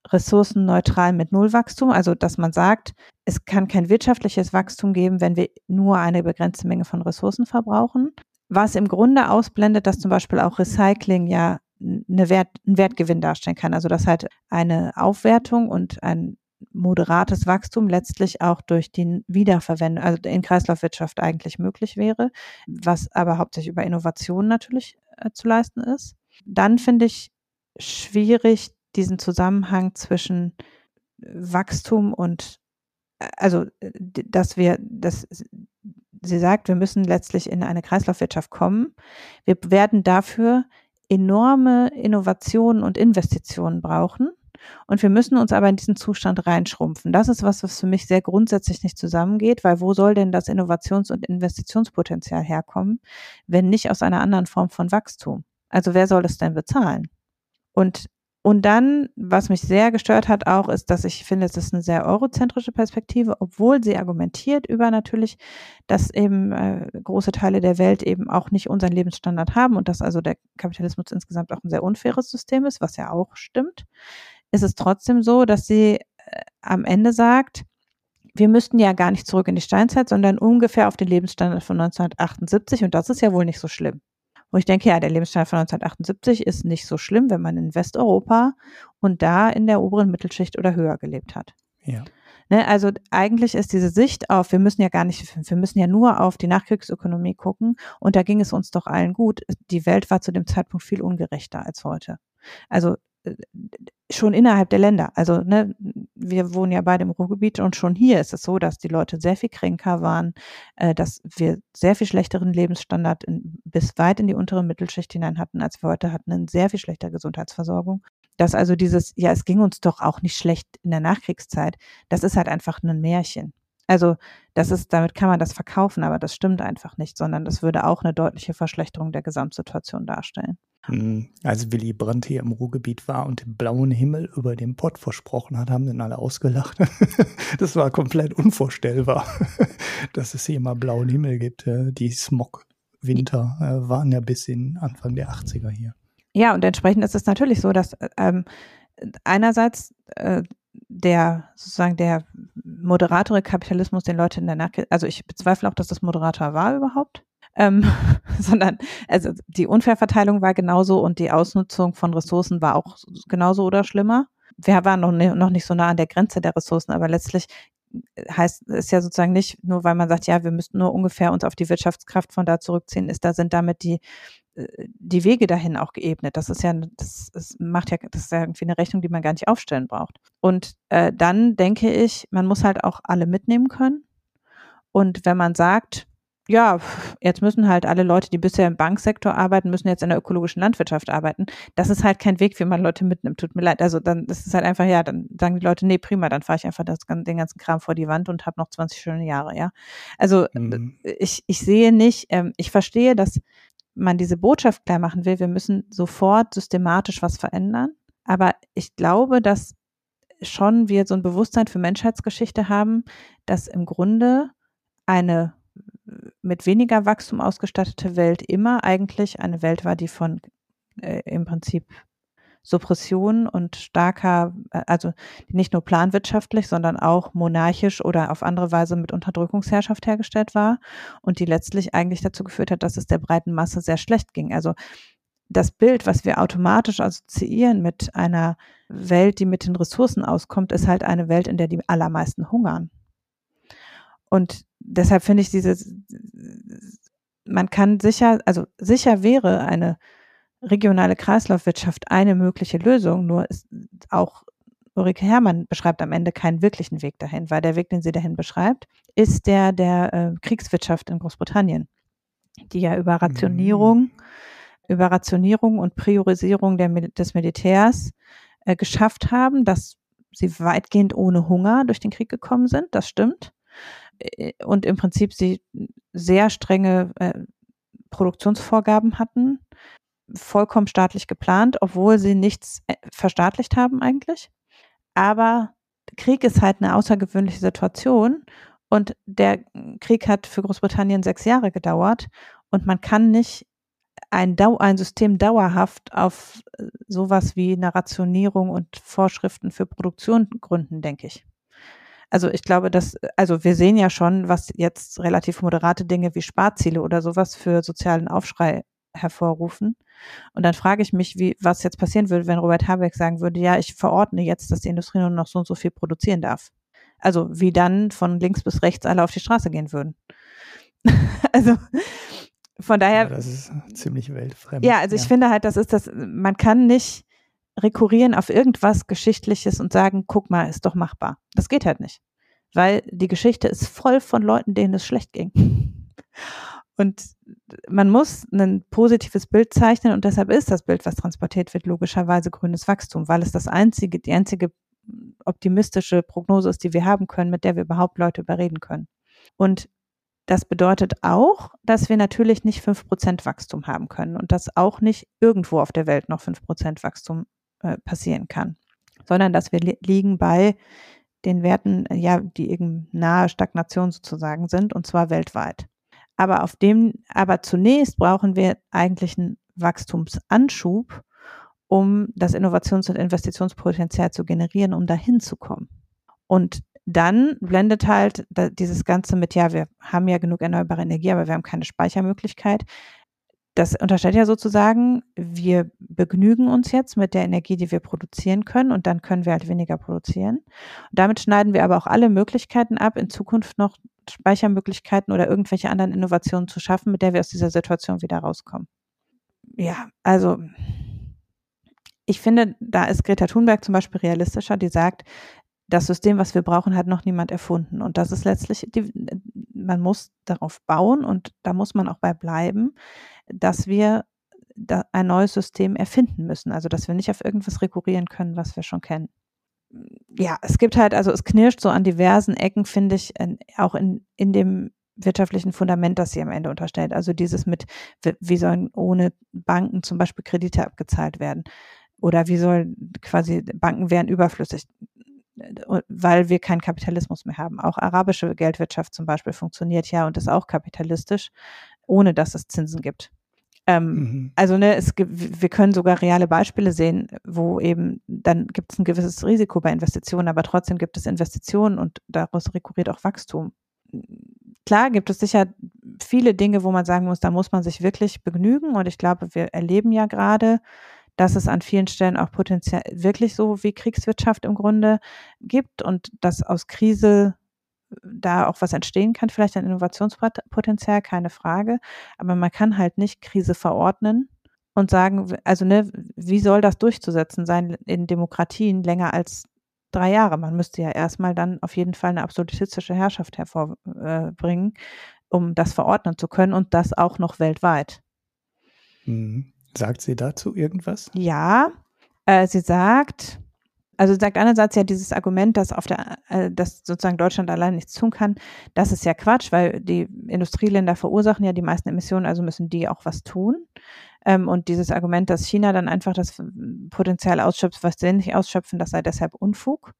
ressourcenneutral mit Nullwachstum, also dass man sagt, es kann kein wirtschaftliches Wachstum geben, wenn wir nur eine begrenzte Menge von Ressourcen verbrauchen. Was im Grunde ausblendet, dass zum Beispiel auch Recycling ja eine Wert, einen Wertgewinn darstellen kann. Also dass halt eine Aufwertung und ein moderates Wachstum letztlich auch durch die Wiederverwendung, also in Kreislaufwirtschaft eigentlich möglich wäre, was aber hauptsächlich über Innovation natürlich äh, zu leisten ist. Dann finde ich schwierig diesen Zusammenhang zwischen Wachstum und äh, also äh, dass wir dass sie sagt, wir müssen letztlich in eine Kreislaufwirtschaft kommen. Wir werden dafür enorme Innovationen und Investitionen brauchen. Und wir müssen uns aber in diesen Zustand reinschrumpfen. Das ist was, was für mich sehr grundsätzlich nicht zusammengeht, weil wo soll denn das Innovations- und Investitionspotenzial herkommen, wenn nicht aus einer anderen Form von Wachstum? Also wer soll das denn bezahlen? Und und dann, was mich sehr gestört hat auch, ist, dass ich finde, es ist eine sehr eurozentrische Perspektive, obwohl sie argumentiert über natürlich, dass eben äh, große Teile der Welt eben auch nicht unseren Lebensstandard haben und dass also der Kapitalismus insgesamt auch ein sehr unfaires System ist, was ja auch stimmt ist es trotzdem so, dass sie äh, am Ende sagt, wir müssten ja gar nicht zurück in die Steinzeit, sondern ungefähr auf den Lebensstandard von 1978 und das ist ja wohl nicht so schlimm. Wo ich denke, ja, der Lebensstandard von 1978 ist nicht so schlimm, wenn man in Westeuropa und da in der oberen Mittelschicht oder höher gelebt hat. Ja. Ne, also eigentlich ist diese Sicht auf, wir müssen ja gar nicht, wir müssen ja nur auf die Nachkriegsökonomie gucken und da ging es uns doch allen gut. Die Welt war zu dem Zeitpunkt viel ungerechter als heute. Also schon innerhalb der Länder. Also ne, wir wohnen ja beide im Ruhrgebiet und schon hier ist es so, dass die Leute sehr viel kränker waren, äh, dass wir sehr viel schlechteren Lebensstandard in, bis weit in die untere Mittelschicht hinein hatten, als wir heute hatten, eine sehr viel schlechtere Gesundheitsversorgung. Dass also dieses, ja, es ging uns doch auch nicht schlecht in der Nachkriegszeit, das ist halt einfach ein Märchen. Also das ist, damit kann man das verkaufen, aber das stimmt einfach nicht, sondern das würde auch eine deutliche Verschlechterung der Gesamtsituation darstellen. Hm, als Willy Brandt hier im Ruhrgebiet war und den blauen Himmel über dem Pott versprochen hat, haben den alle ausgelacht. <laughs> das war komplett unvorstellbar, <laughs> dass es hier mal blauen Himmel gibt. Die Smog-Winter äh, waren ja bis in Anfang der 80er hier. Ja, und entsprechend ist es natürlich so, dass ähm, einerseits äh, der sozusagen der moderatore Kapitalismus den Leuten in der Nachkrieg, also ich bezweifle auch, dass das Moderator war überhaupt ähm, <laughs> sondern also die Unfairverteilung war genauso und die Ausnutzung von Ressourcen war auch genauso oder schlimmer. Wir waren noch, ne, noch nicht so nah an der Grenze der Ressourcen, aber letztlich heißt es ja sozusagen nicht, nur weil man sagt, ja, wir müssten nur ungefähr uns auf die Wirtschaftskraft von da zurückziehen, ist da sind damit die äh, die Wege dahin auch geebnet. Das ist ja, das, das macht ja, das ist ja irgendwie eine Rechnung, die man gar nicht aufstellen braucht. Und äh, dann denke ich, man muss halt auch alle mitnehmen können. Und wenn man sagt, ja, jetzt müssen halt alle Leute, die bisher im Banksektor arbeiten, müssen jetzt in der ökologischen Landwirtschaft arbeiten. Das ist halt kein Weg, wie man Leute mitnimmt. Tut mir leid. Also dann das ist halt einfach, ja, dann sagen die Leute, nee, prima, dann fahre ich einfach das, den ganzen Kram vor die Wand und habe noch 20 schöne Jahre, ja. Also mhm. ich, ich sehe nicht, ähm, ich verstehe, dass man diese Botschaft klar machen will, wir müssen sofort systematisch was verändern. Aber ich glaube, dass schon wir so ein Bewusstsein für Menschheitsgeschichte haben, dass im Grunde eine mit weniger Wachstum ausgestattete Welt immer eigentlich eine Welt war, die von äh, im Prinzip Suppression und starker, äh, also nicht nur planwirtschaftlich, sondern auch monarchisch oder auf andere Weise mit Unterdrückungsherrschaft hergestellt war und die letztlich eigentlich dazu geführt hat, dass es der breiten Masse sehr schlecht ging. Also das Bild, was wir automatisch assoziieren mit einer Welt, die mit den Ressourcen auskommt, ist halt eine Welt, in der die allermeisten hungern. Und deshalb finde ich diese, man kann sicher, also sicher wäre eine regionale Kreislaufwirtschaft eine mögliche Lösung, nur ist auch Ulrike Herrmann beschreibt am Ende keinen wirklichen Weg dahin, weil der Weg, den sie dahin beschreibt, ist der der äh, Kriegswirtschaft in Großbritannien, die ja über Rationierung, mhm. über Rationierung und Priorisierung der, des Militärs äh, geschafft haben, dass sie weitgehend ohne Hunger durch den Krieg gekommen sind. Das stimmt. Äh, und im Prinzip sie sehr strenge äh, Produktionsvorgaben hatten, vollkommen staatlich geplant, obwohl sie nichts äh, verstaatlicht haben eigentlich. Aber Krieg ist halt eine außergewöhnliche Situation und der Krieg hat für Großbritannien sechs Jahre gedauert und man kann nicht ein, Dau ein System dauerhaft auf sowas wie eine Rationierung und Vorschriften für Produktion gründen, denke ich. Also ich glaube, dass, also wir sehen ja schon, was jetzt relativ moderate Dinge wie Sparziele oder sowas für sozialen Aufschrei hervorrufen. Und dann frage ich mich, wie, was jetzt passieren würde, wenn Robert Habeck sagen würde, ja, ich verordne jetzt, dass die Industrie nur noch so und so viel produzieren darf. Also wie dann von links bis rechts alle auf die Straße gehen würden. <laughs> also von daher. Ja, das ist ziemlich weltfremd. Ja, also ja. ich finde halt, das ist das, man kann nicht rekurrieren auf irgendwas Geschichtliches und sagen, guck mal, ist doch machbar. Das geht halt nicht. Weil die Geschichte ist voll von Leuten, denen es schlecht ging. Und man muss ein positives Bild zeichnen und deshalb ist das Bild, was transportiert wird, logischerweise grünes Wachstum, weil es das einzige, die einzige optimistische Prognose ist, die wir haben können, mit der wir überhaupt Leute überreden können. Und das bedeutet auch, dass wir natürlich nicht fünf Prozent Wachstum haben können und dass auch nicht irgendwo auf der Welt noch fünf Prozent Wachstum passieren kann, sondern dass wir li liegen bei den Werten, ja, die eben nahe Stagnation sozusagen sind, und zwar weltweit. Aber auf dem, aber zunächst brauchen wir eigentlich einen Wachstumsanschub, um das Innovations- und Investitionspotenzial zu generieren, um dahin zu kommen. Und dann blendet halt dieses Ganze mit, ja, wir haben ja genug erneuerbare Energie, aber wir haben keine Speichermöglichkeit das unterstellt ja sozusagen, wir begnügen uns jetzt mit der Energie, die wir produzieren können und dann können wir halt weniger produzieren. Und damit schneiden wir aber auch alle Möglichkeiten ab, in Zukunft noch Speichermöglichkeiten oder irgendwelche anderen Innovationen zu schaffen, mit der wir aus dieser Situation wieder rauskommen. Ja, also ich finde, da ist Greta Thunberg zum Beispiel realistischer, die sagt, das System, was wir brauchen, hat noch niemand erfunden. Und das ist letztlich, die, man muss darauf bauen und da muss man auch bei bleiben, dass wir da ein neues System erfinden müssen. Also, dass wir nicht auf irgendwas rekurrieren können, was wir schon kennen. Ja, es gibt halt, also es knirscht so an diversen Ecken, finde ich, auch in, in dem wirtschaftlichen Fundament, das sie am Ende unterstellt. Also dieses mit, wie sollen ohne Banken zum Beispiel Kredite abgezahlt werden? Oder wie soll quasi Banken wären überflüssig? weil wir keinen Kapitalismus mehr haben. Auch arabische Geldwirtschaft zum Beispiel funktioniert ja und ist auch kapitalistisch, ohne dass es Zinsen gibt. Ähm, mhm. Also ne, es gibt, wir können sogar reale Beispiele sehen, wo eben dann gibt es ein gewisses Risiko bei Investitionen, aber trotzdem gibt es Investitionen und daraus rekurriert auch Wachstum. Klar gibt es sicher viele Dinge, wo man sagen muss, da muss man sich wirklich begnügen und ich glaube, wir erleben ja gerade dass es an vielen Stellen auch potenziell wirklich so wie Kriegswirtschaft im Grunde gibt und dass aus Krise da auch was entstehen kann, vielleicht ein Innovationspotenzial, keine Frage. Aber man kann halt nicht Krise verordnen und sagen, also ne, wie soll das durchzusetzen sein in Demokratien länger als drei Jahre? Man müsste ja erstmal dann auf jeden Fall eine absolutistische Herrschaft hervorbringen, äh, um das verordnen zu können und das auch noch weltweit. Mhm. Sagt sie dazu irgendwas? Ja, äh, sie sagt, also sagt einerseits ja dieses Argument, dass auf der, äh, dass sozusagen Deutschland allein nichts tun kann, das ist ja Quatsch, weil die Industrieländer verursachen ja die meisten Emissionen, also müssen die auch was tun. Ähm, und dieses Argument, dass China dann einfach das Potenzial ausschöpft, was sie nicht ausschöpfen, das sei deshalb Unfug.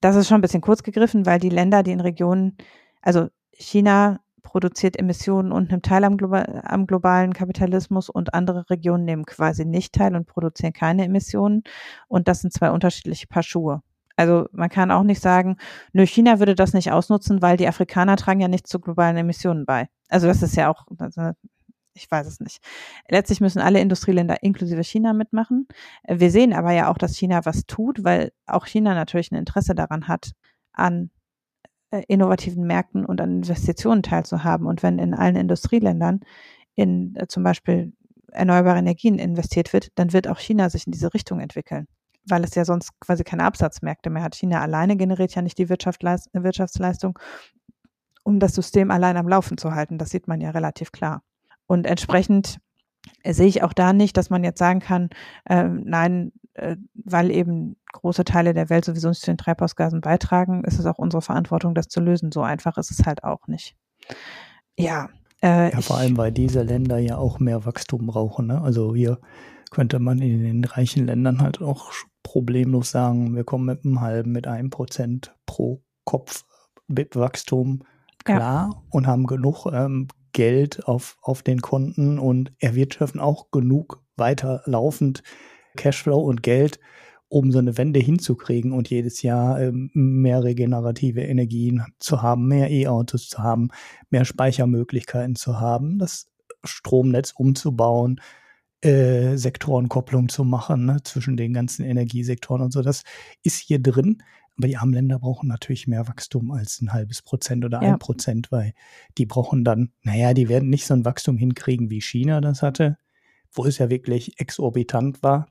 Das ist schon ein bisschen kurz gegriffen, weil die Länder, die in Regionen, also China produziert Emissionen und nimmt teil am, global, am, globalen Kapitalismus und andere Regionen nehmen quasi nicht teil und produzieren keine Emissionen. Und das sind zwei unterschiedliche Paar Schuhe. Also man kann auch nicht sagen, nö, China würde das nicht ausnutzen, weil die Afrikaner tragen ja nicht zu globalen Emissionen bei. Also das ist ja auch, also ich weiß es nicht. Letztlich müssen alle Industrieländer inklusive China mitmachen. Wir sehen aber ja auch, dass China was tut, weil auch China natürlich ein Interesse daran hat, an innovativen Märkten und an Investitionen teilzuhaben. Und wenn in allen Industrieländern in äh, zum Beispiel erneuerbare Energien investiert wird, dann wird auch China sich in diese Richtung entwickeln, weil es ja sonst quasi keine Absatzmärkte mehr hat. China alleine generiert ja nicht die Wirtschaftsleistung, um das System allein am Laufen zu halten. Das sieht man ja relativ klar. Und entsprechend sehe ich auch da nicht, dass man jetzt sagen kann, äh, nein, äh, weil eben große Teile der Welt sowieso nicht zu den Treibhausgasen beitragen, ist es auch unsere Verantwortung, das zu lösen. So einfach ist es halt auch nicht. Ja. Äh, ja, vor allem, weil diese Länder ja auch mehr Wachstum brauchen. Ne? Also hier könnte man in den reichen Ländern halt auch problemlos sagen, wir kommen mit einem halben, mit einem Prozent pro Kopf BIP-Wachstum klar ja. und haben genug ähm, Geld auf, auf den Konten und erwirtschaften auch genug weiterlaufend Cashflow und Geld, um so eine Wende hinzukriegen und jedes Jahr ähm, mehr regenerative Energien zu haben, mehr E-Autos zu haben, mehr Speichermöglichkeiten zu haben, das Stromnetz umzubauen, äh, Sektorenkopplung zu machen ne, zwischen den ganzen Energiesektoren und so. Das ist hier drin. Aber die armen Länder brauchen natürlich mehr Wachstum als ein halbes Prozent oder ein Prozent, weil die brauchen dann, naja, die werden nicht so ein Wachstum hinkriegen, wie China das hatte, wo es ja wirklich exorbitant war.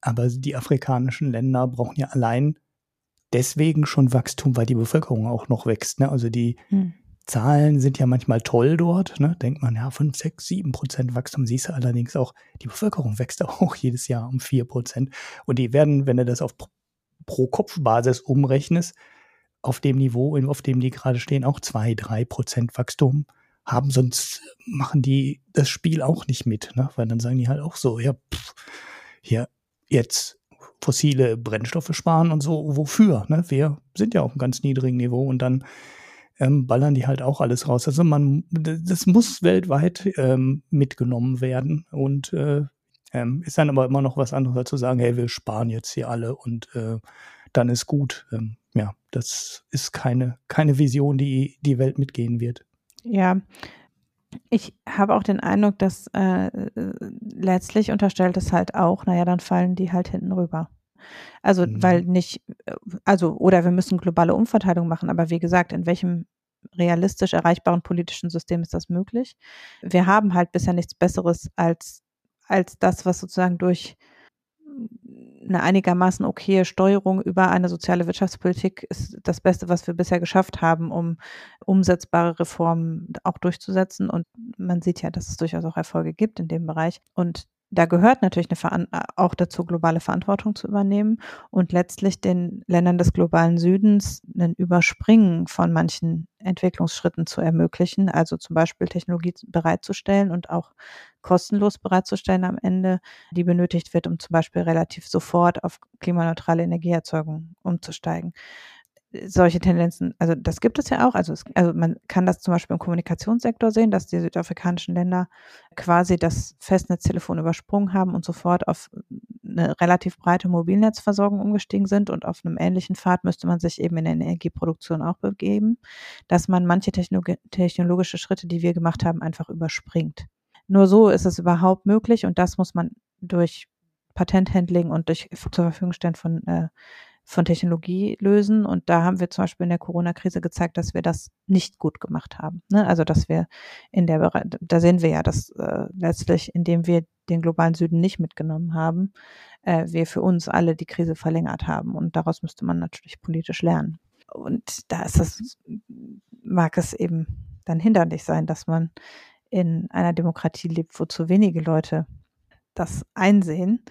Aber die afrikanischen Länder brauchen ja allein deswegen schon Wachstum, weil die Bevölkerung auch noch wächst. Ne? Also die hm. Zahlen sind ja manchmal toll dort. Ne? Denkt man, ja, 5, 6, 7 Prozent Wachstum. Siehst du allerdings auch, die Bevölkerung wächst <laughs> auch jedes Jahr um 4 Prozent. Und die werden, wenn du das auf Pro-Kopf-Basis umrechnest, auf dem Niveau, auf dem die gerade stehen, auch zwei, drei Prozent Wachstum haben, sonst machen die das Spiel auch nicht mit, ne? weil dann sagen die halt auch so, ja, pff, hier jetzt fossile Brennstoffe sparen und so, wofür? Ne? Wir sind ja auf einem ganz niedrigen Niveau und dann ähm, ballern die halt auch alles raus. Also man, das muss weltweit ähm, mitgenommen werden und äh, ähm, ist dann aber immer noch was anderes, als zu sagen, hey, wir sparen jetzt hier alle und äh, dann ist gut. Ähm, ja, das ist keine, keine Vision, die die Welt mitgehen wird. Ja, ich habe auch den Eindruck, dass äh, letztlich unterstellt es halt auch, naja, dann fallen die halt hinten rüber. Also, mhm. weil nicht, also, oder wir müssen globale Umverteilung machen, aber wie gesagt, in welchem realistisch erreichbaren politischen System ist das möglich? Wir haben halt bisher nichts Besseres als als das, was sozusagen durch eine einigermaßen okaye Steuerung über eine soziale Wirtschaftspolitik ist das Beste, was wir bisher geschafft haben, um umsetzbare Reformen auch durchzusetzen. Und man sieht ja, dass es durchaus auch Erfolge gibt in dem Bereich. Und da gehört natürlich eine auch dazu, globale Verantwortung zu übernehmen und letztlich den Ländern des globalen Südens ein Überspringen von manchen Entwicklungsschritten zu ermöglichen, also zum Beispiel Technologie bereitzustellen und auch kostenlos bereitzustellen am Ende, die benötigt wird, um zum Beispiel relativ sofort auf klimaneutrale Energieerzeugung umzusteigen solche Tendenzen, also das gibt es ja auch. Also, es, also man kann das zum Beispiel im Kommunikationssektor sehen, dass die südafrikanischen Länder quasi das Festnetztelefon übersprungen haben und sofort auf eine relativ breite Mobilnetzversorgung umgestiegen sind und auf einem ähnlichen Pfad müsste man sich eben in der Energieproduktion auch begeben, dass man manche Technologi technologische Schritte, die wir gemacht haben, einfach überspringt. Nur so ist es überhaupt möglich und das muss man durch Patenthandling und durch zur Verfügung stellen von äh, von Technologie lösen. Und da haben wir zum Beispiel in der Corona-Krise gezeigt, dass wir das nicht gut gemacht haben. Ne? Also dass wir in der da sehen wir ja, dass äh, letztlich, indem wir den globalen Süden nicht mitgenommen haben, äh, wir für uns alle die Krise verlängert haben. Und daraus müsste man natürlich politisch lernen. Und da ist es, mag es eben dann hinderlich sein, dass man in einer Demokratie lebt, wo zu wenige Leute das einsehen.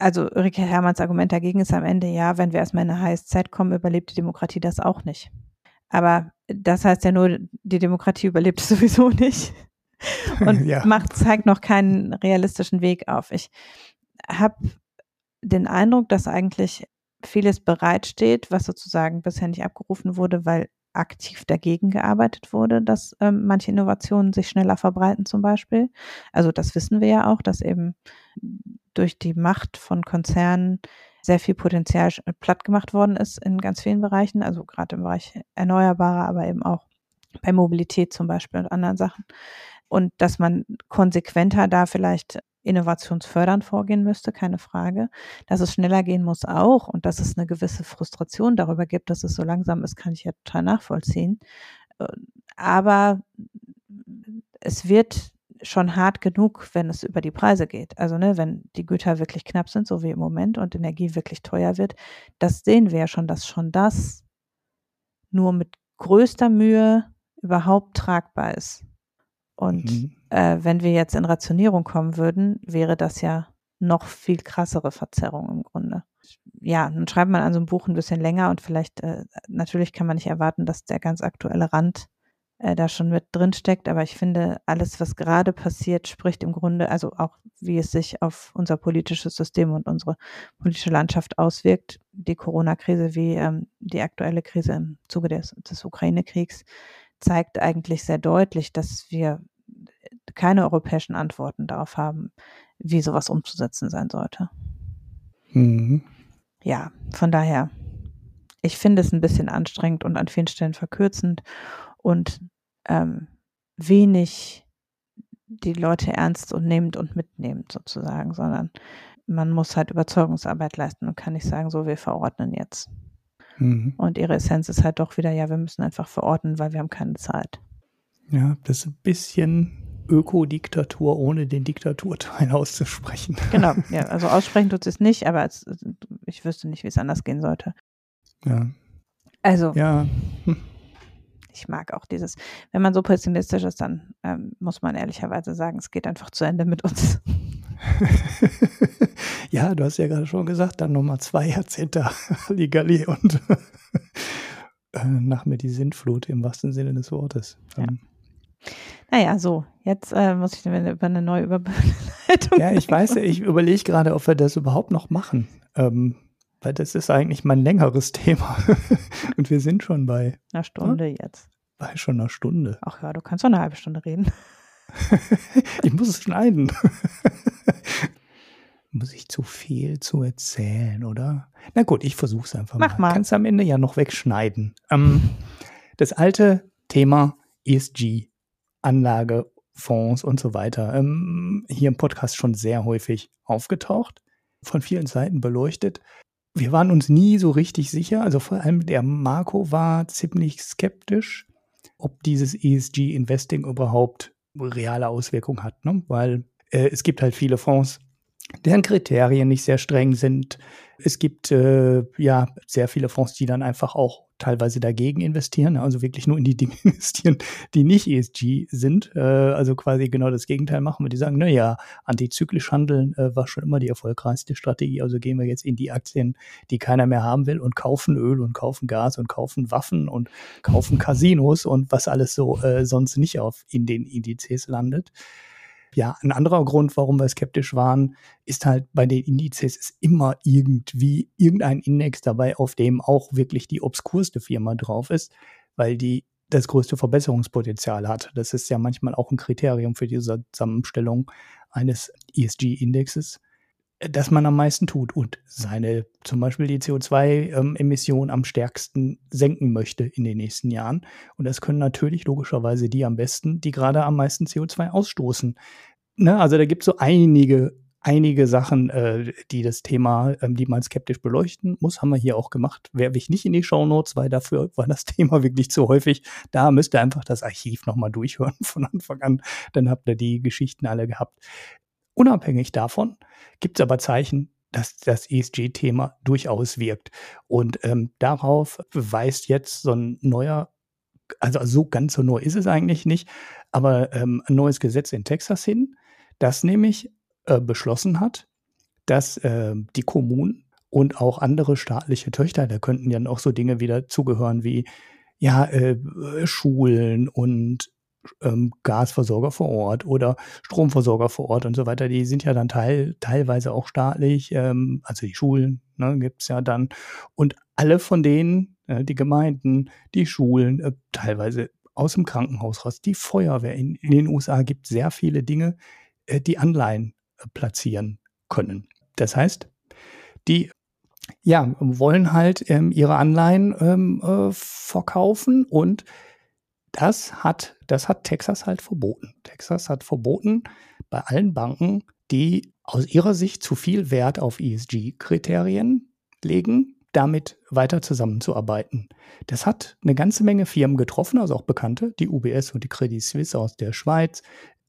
Also Ulrike Hermanns Argument dagegen ist am Ende, ja, wenn wir erstmal in eine heiße Zeit kommen, überlebt die Demokratie das auch nicht. Aber das heißt ja nur, die Demokratie überlebt <laughs> sowieso nicht und <laughs> ja. macht, zeigt noch keinen realistischen Weg auf. Ich habe den Eindruck, dass eigentlich vieles bereitsteht, was sozusagen bisher nicht abgerufen wurde, weil aktiv dagegen gearbeitet wurde, dass ähm, manche Innovationen sich schneller verbreiten zum Beispiel. Also das wissen wir ja auch, dass eben durch die Macht von Konzernen sehr viel Potenzial platt gemacht worden ist in ganz vielen Bereichen, also gerade im Bereich Erneuerbare, aber eben auch bei Mobilität zum Beispiel und anderen Sachen. Und dass man konsequenter da vielleicht innovationsfördernd vorgehen müsste, keine Frage. Dass es schneller gehen muss auch und dass es eine gewisse Frustration darüber gibt, dass es so langsam ist, kann ich ja total nachvollziehen. Äh, aber es wird schon hart genug, wenn es über die Preise geht. Also ne, wenn die Güter wirklich knapp sind, so wie im Moment, und Energie wirklich teuer wird, das sehen wir ja schon, dass schon das nur mit größter Mühe überhaupt tragbar ist. Und mhm. äh, wenn wir jetzt in Rationierung kommen würden, wäre das ja noch viel krassere Verzerrung im Grunde. Ja, dann schreibt man an so einem Buch ein bisschen länger und vielleicht, äh, natürlich kann man nicht erwarten, dass der ganz aktuelle Rand äh, da schon mit drin steckt, aber ich finde, alles, was gerade passiert, spricht im Grunde, also auch wie es sich auf unser politisches System und unsere politische Landschaft auswirkt, die Corona-Krise wie ähm, die aktuelle Krise im Zuge des, des Ukraine-Kriegs, zeigt eigentlich sehr deutlich, dass wir keine europäischen Antworten darauf haben, wie sowas umzusetzen sein sollte. Mhm. Ja, von daher, ich finde es ein bisschen anstrengend und an vielen Stellen verkürzend und ähm, wenig die Leute ernst und nehmend und mitnehmend sozusagen, sondern man muss halt Überzeugungsarbeit leisten und kann nicht sagen, so wir verordnen jetzt. Mhm. Und ihre Essenz ist halt doch wieder, ja, wir müssen einfach verordnen, weil wir haben keine Zeit. Ja, das ist ein bisschen Ökodiktatur, ohne den Diktaturteil <laughs> auszusprechen. Genau, ja, <laughs> also aussprechen tut es nicht, aber es, ich wüsste nicht, wie es anders gehen sollte. Ja. Also, ja. Hm. Ich mag auch dieses, wenn man so pessimistisch ist, dann ähm, muss man ehrlicherweise sagen, es geht einfach zu Ende mit uns. <laughs> ja, du hast ja gerade schon gesagt, dann nochmal zwei Jahrzehnte <laughs> Halligalli und <laughs> äh, nach mir die Sintflut im wahrsten Sinne des Wortes. Ja. Ähm, naja, so, jetzt äh, muss ich über eine neue Überleitung. Ja, ich weiß, ich überlege gerade, ob wir das überhaupt noch machen. Ähm, weil das ist eigentlich mein längeres <laughs> Thema. Und wir sind schon bei einer Stunde ja? jetzt. Bei schon einer Stunde. Ach ja, du kannst doch eine halbe Stunde reden. <laughs> <laughs> ich muss es schneiden. muss ich zu viel zu erzählen, oder? Na gut, ich versuche es einfach Mach mal. mal. Kannst am Ende ja noch wegschneiden. Ähm, das alte Thema ESG Anlagefonds und so weiter ähm, hier im Podcast schon sehr häufig aufgetaucht, von vielen Seiten beleuchtet. Wir waren uns nie so richtig sicher, also vor allem der Marco war ziemlich skeptisch, ob dieses ESG-Investing überhaupt reale Auswirkungen hat, ne? weil äh, es gibt halt viele Fonds, deren Kriterien nicht sehr streng sind. Es gibt äh, ja sehr viele Fonds, die dann einfach auch teilweise dagegen investieren, also wirklich nur in die Dinge <laughs> investieren, die nicht ESG sind, äh, also quasi genau das Gegenteil machen, weil die sagen, naja, antizyklisch handeln äh, war schon immer die erfolgreichste Strategie, also gehen wir jetzt in die Aktien, die keiner mehr haben will und kaufen Öl und kaufen Gas und kaufen Waffen und kaufen Casinos und was alles so äh, sonst nicht auf in den Indizes landet. Ja, ein anderer Grund, warum wir skeptisch waren, ist halt bei den Indizes ist immer irgendwie irgendein Index dabei, auf dem auch wirklich die obskurste Firma drauf ist, weil die das größte Verbesserungspotenzial hat. Das ist ja manchmal auch ein Kriterium für diese Zusammenstellung eines ESG-Indexes, dass man am meisten tut und seine zum Beispiel die CO2-Emissionen am stärksten senken möchte in den nächsten Jahren. Und das können natürlich logischerweise die am besten, die gerade am meisten CO2 ausstoßen. Ne? Also da gibt es so einige einige Sachen, äh, die das Thema, ähm, die man skeptisch beleuchten muss, haben wir hier auch gemacht. Werfe ich nicht in die Show Notes, weil dafür war das <laughs> Thema wirklich zu häufig. Da müsst ihr einfach das Archiv nochmal durchhören <laughs> von Anfang an. Dann habt ihr die Geschichten alle gehabt. Unabhängig davon gibt es aber Zeichen, dass das ESG-Thema durchaus wirkt. Und ähm, darauf weist jetzt so ein neuer, also so ganz so neu ist es eigentlich nicht, aber ähm, ein neues Gesetz in Texas hin, das nämlich äh, beschlossen hat, dass äh, die Kommunen und auch andere staatliche Töchter, da könnten ja auch so Dinge wieder zugehören wie ja, äh, Schulen und ähm, Gasversorger vor Ort oder Stromversorger vor Ort und so weiter, die sind ja dann teil, teilweise auch staatlich, ähm, also die Schulen ne, gibt es ja dann. Und alle von denen, äh, die Gemeinden, die Schulen, äh, teilweise aus dem Krankenhaus raus, die Feuerwehr in, in den USA gibt sehr viele Dinge, äh, die Anleihen äh, platzieren können. Das heißt, die ja, wollen halt ähm, ihre Anleihen ähm, äh, verkaufen und das hat, das hat Texas halt verboten. Texas hat verboten, bei allen Banken, die aus ihrer Sicht zu viel Wert auf ESG-Kriterien legen, damit weiter zusammenzuarbeiten. Das hat eine ganze Menge Firmen getroffen, also auch Bekannte, die UBS und die Credit Suisse aus der Schweiz.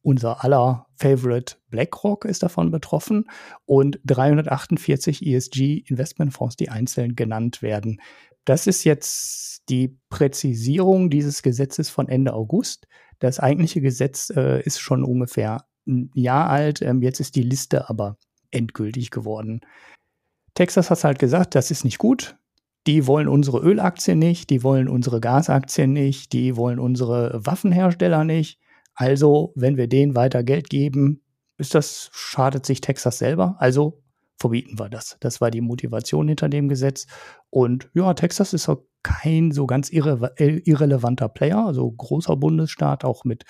Unser aller Favorite BlackRock ist davon betroffen und 348 ESG-Investmentfonds, die einzeln genannt werden. Das ist jetzt die Präzisierung dieses Gesetzes von Ende August. Das eigentliche Gesetz äh, ist schon ungefähr ein Jahr alt. Ähm, jetzt ist die Liste aber endgültig geworden. Texas hat halt gesagt, das ist nicht gut. Die wollen unsere Ölaktien nicht, die wollen unsere Gasaktien nicht, die wollen unsere Waffenhersteller nicht. Also, wenn wir denen weiter Geld geben, ist das, schadet sich Texas selber. Also verbieten wir das. Das war die Motivation hinter dem Gesetz. Und ja, Texas ist auch kein so ganz irre irrelevanter Player, also großer Bundesstaat, auch mit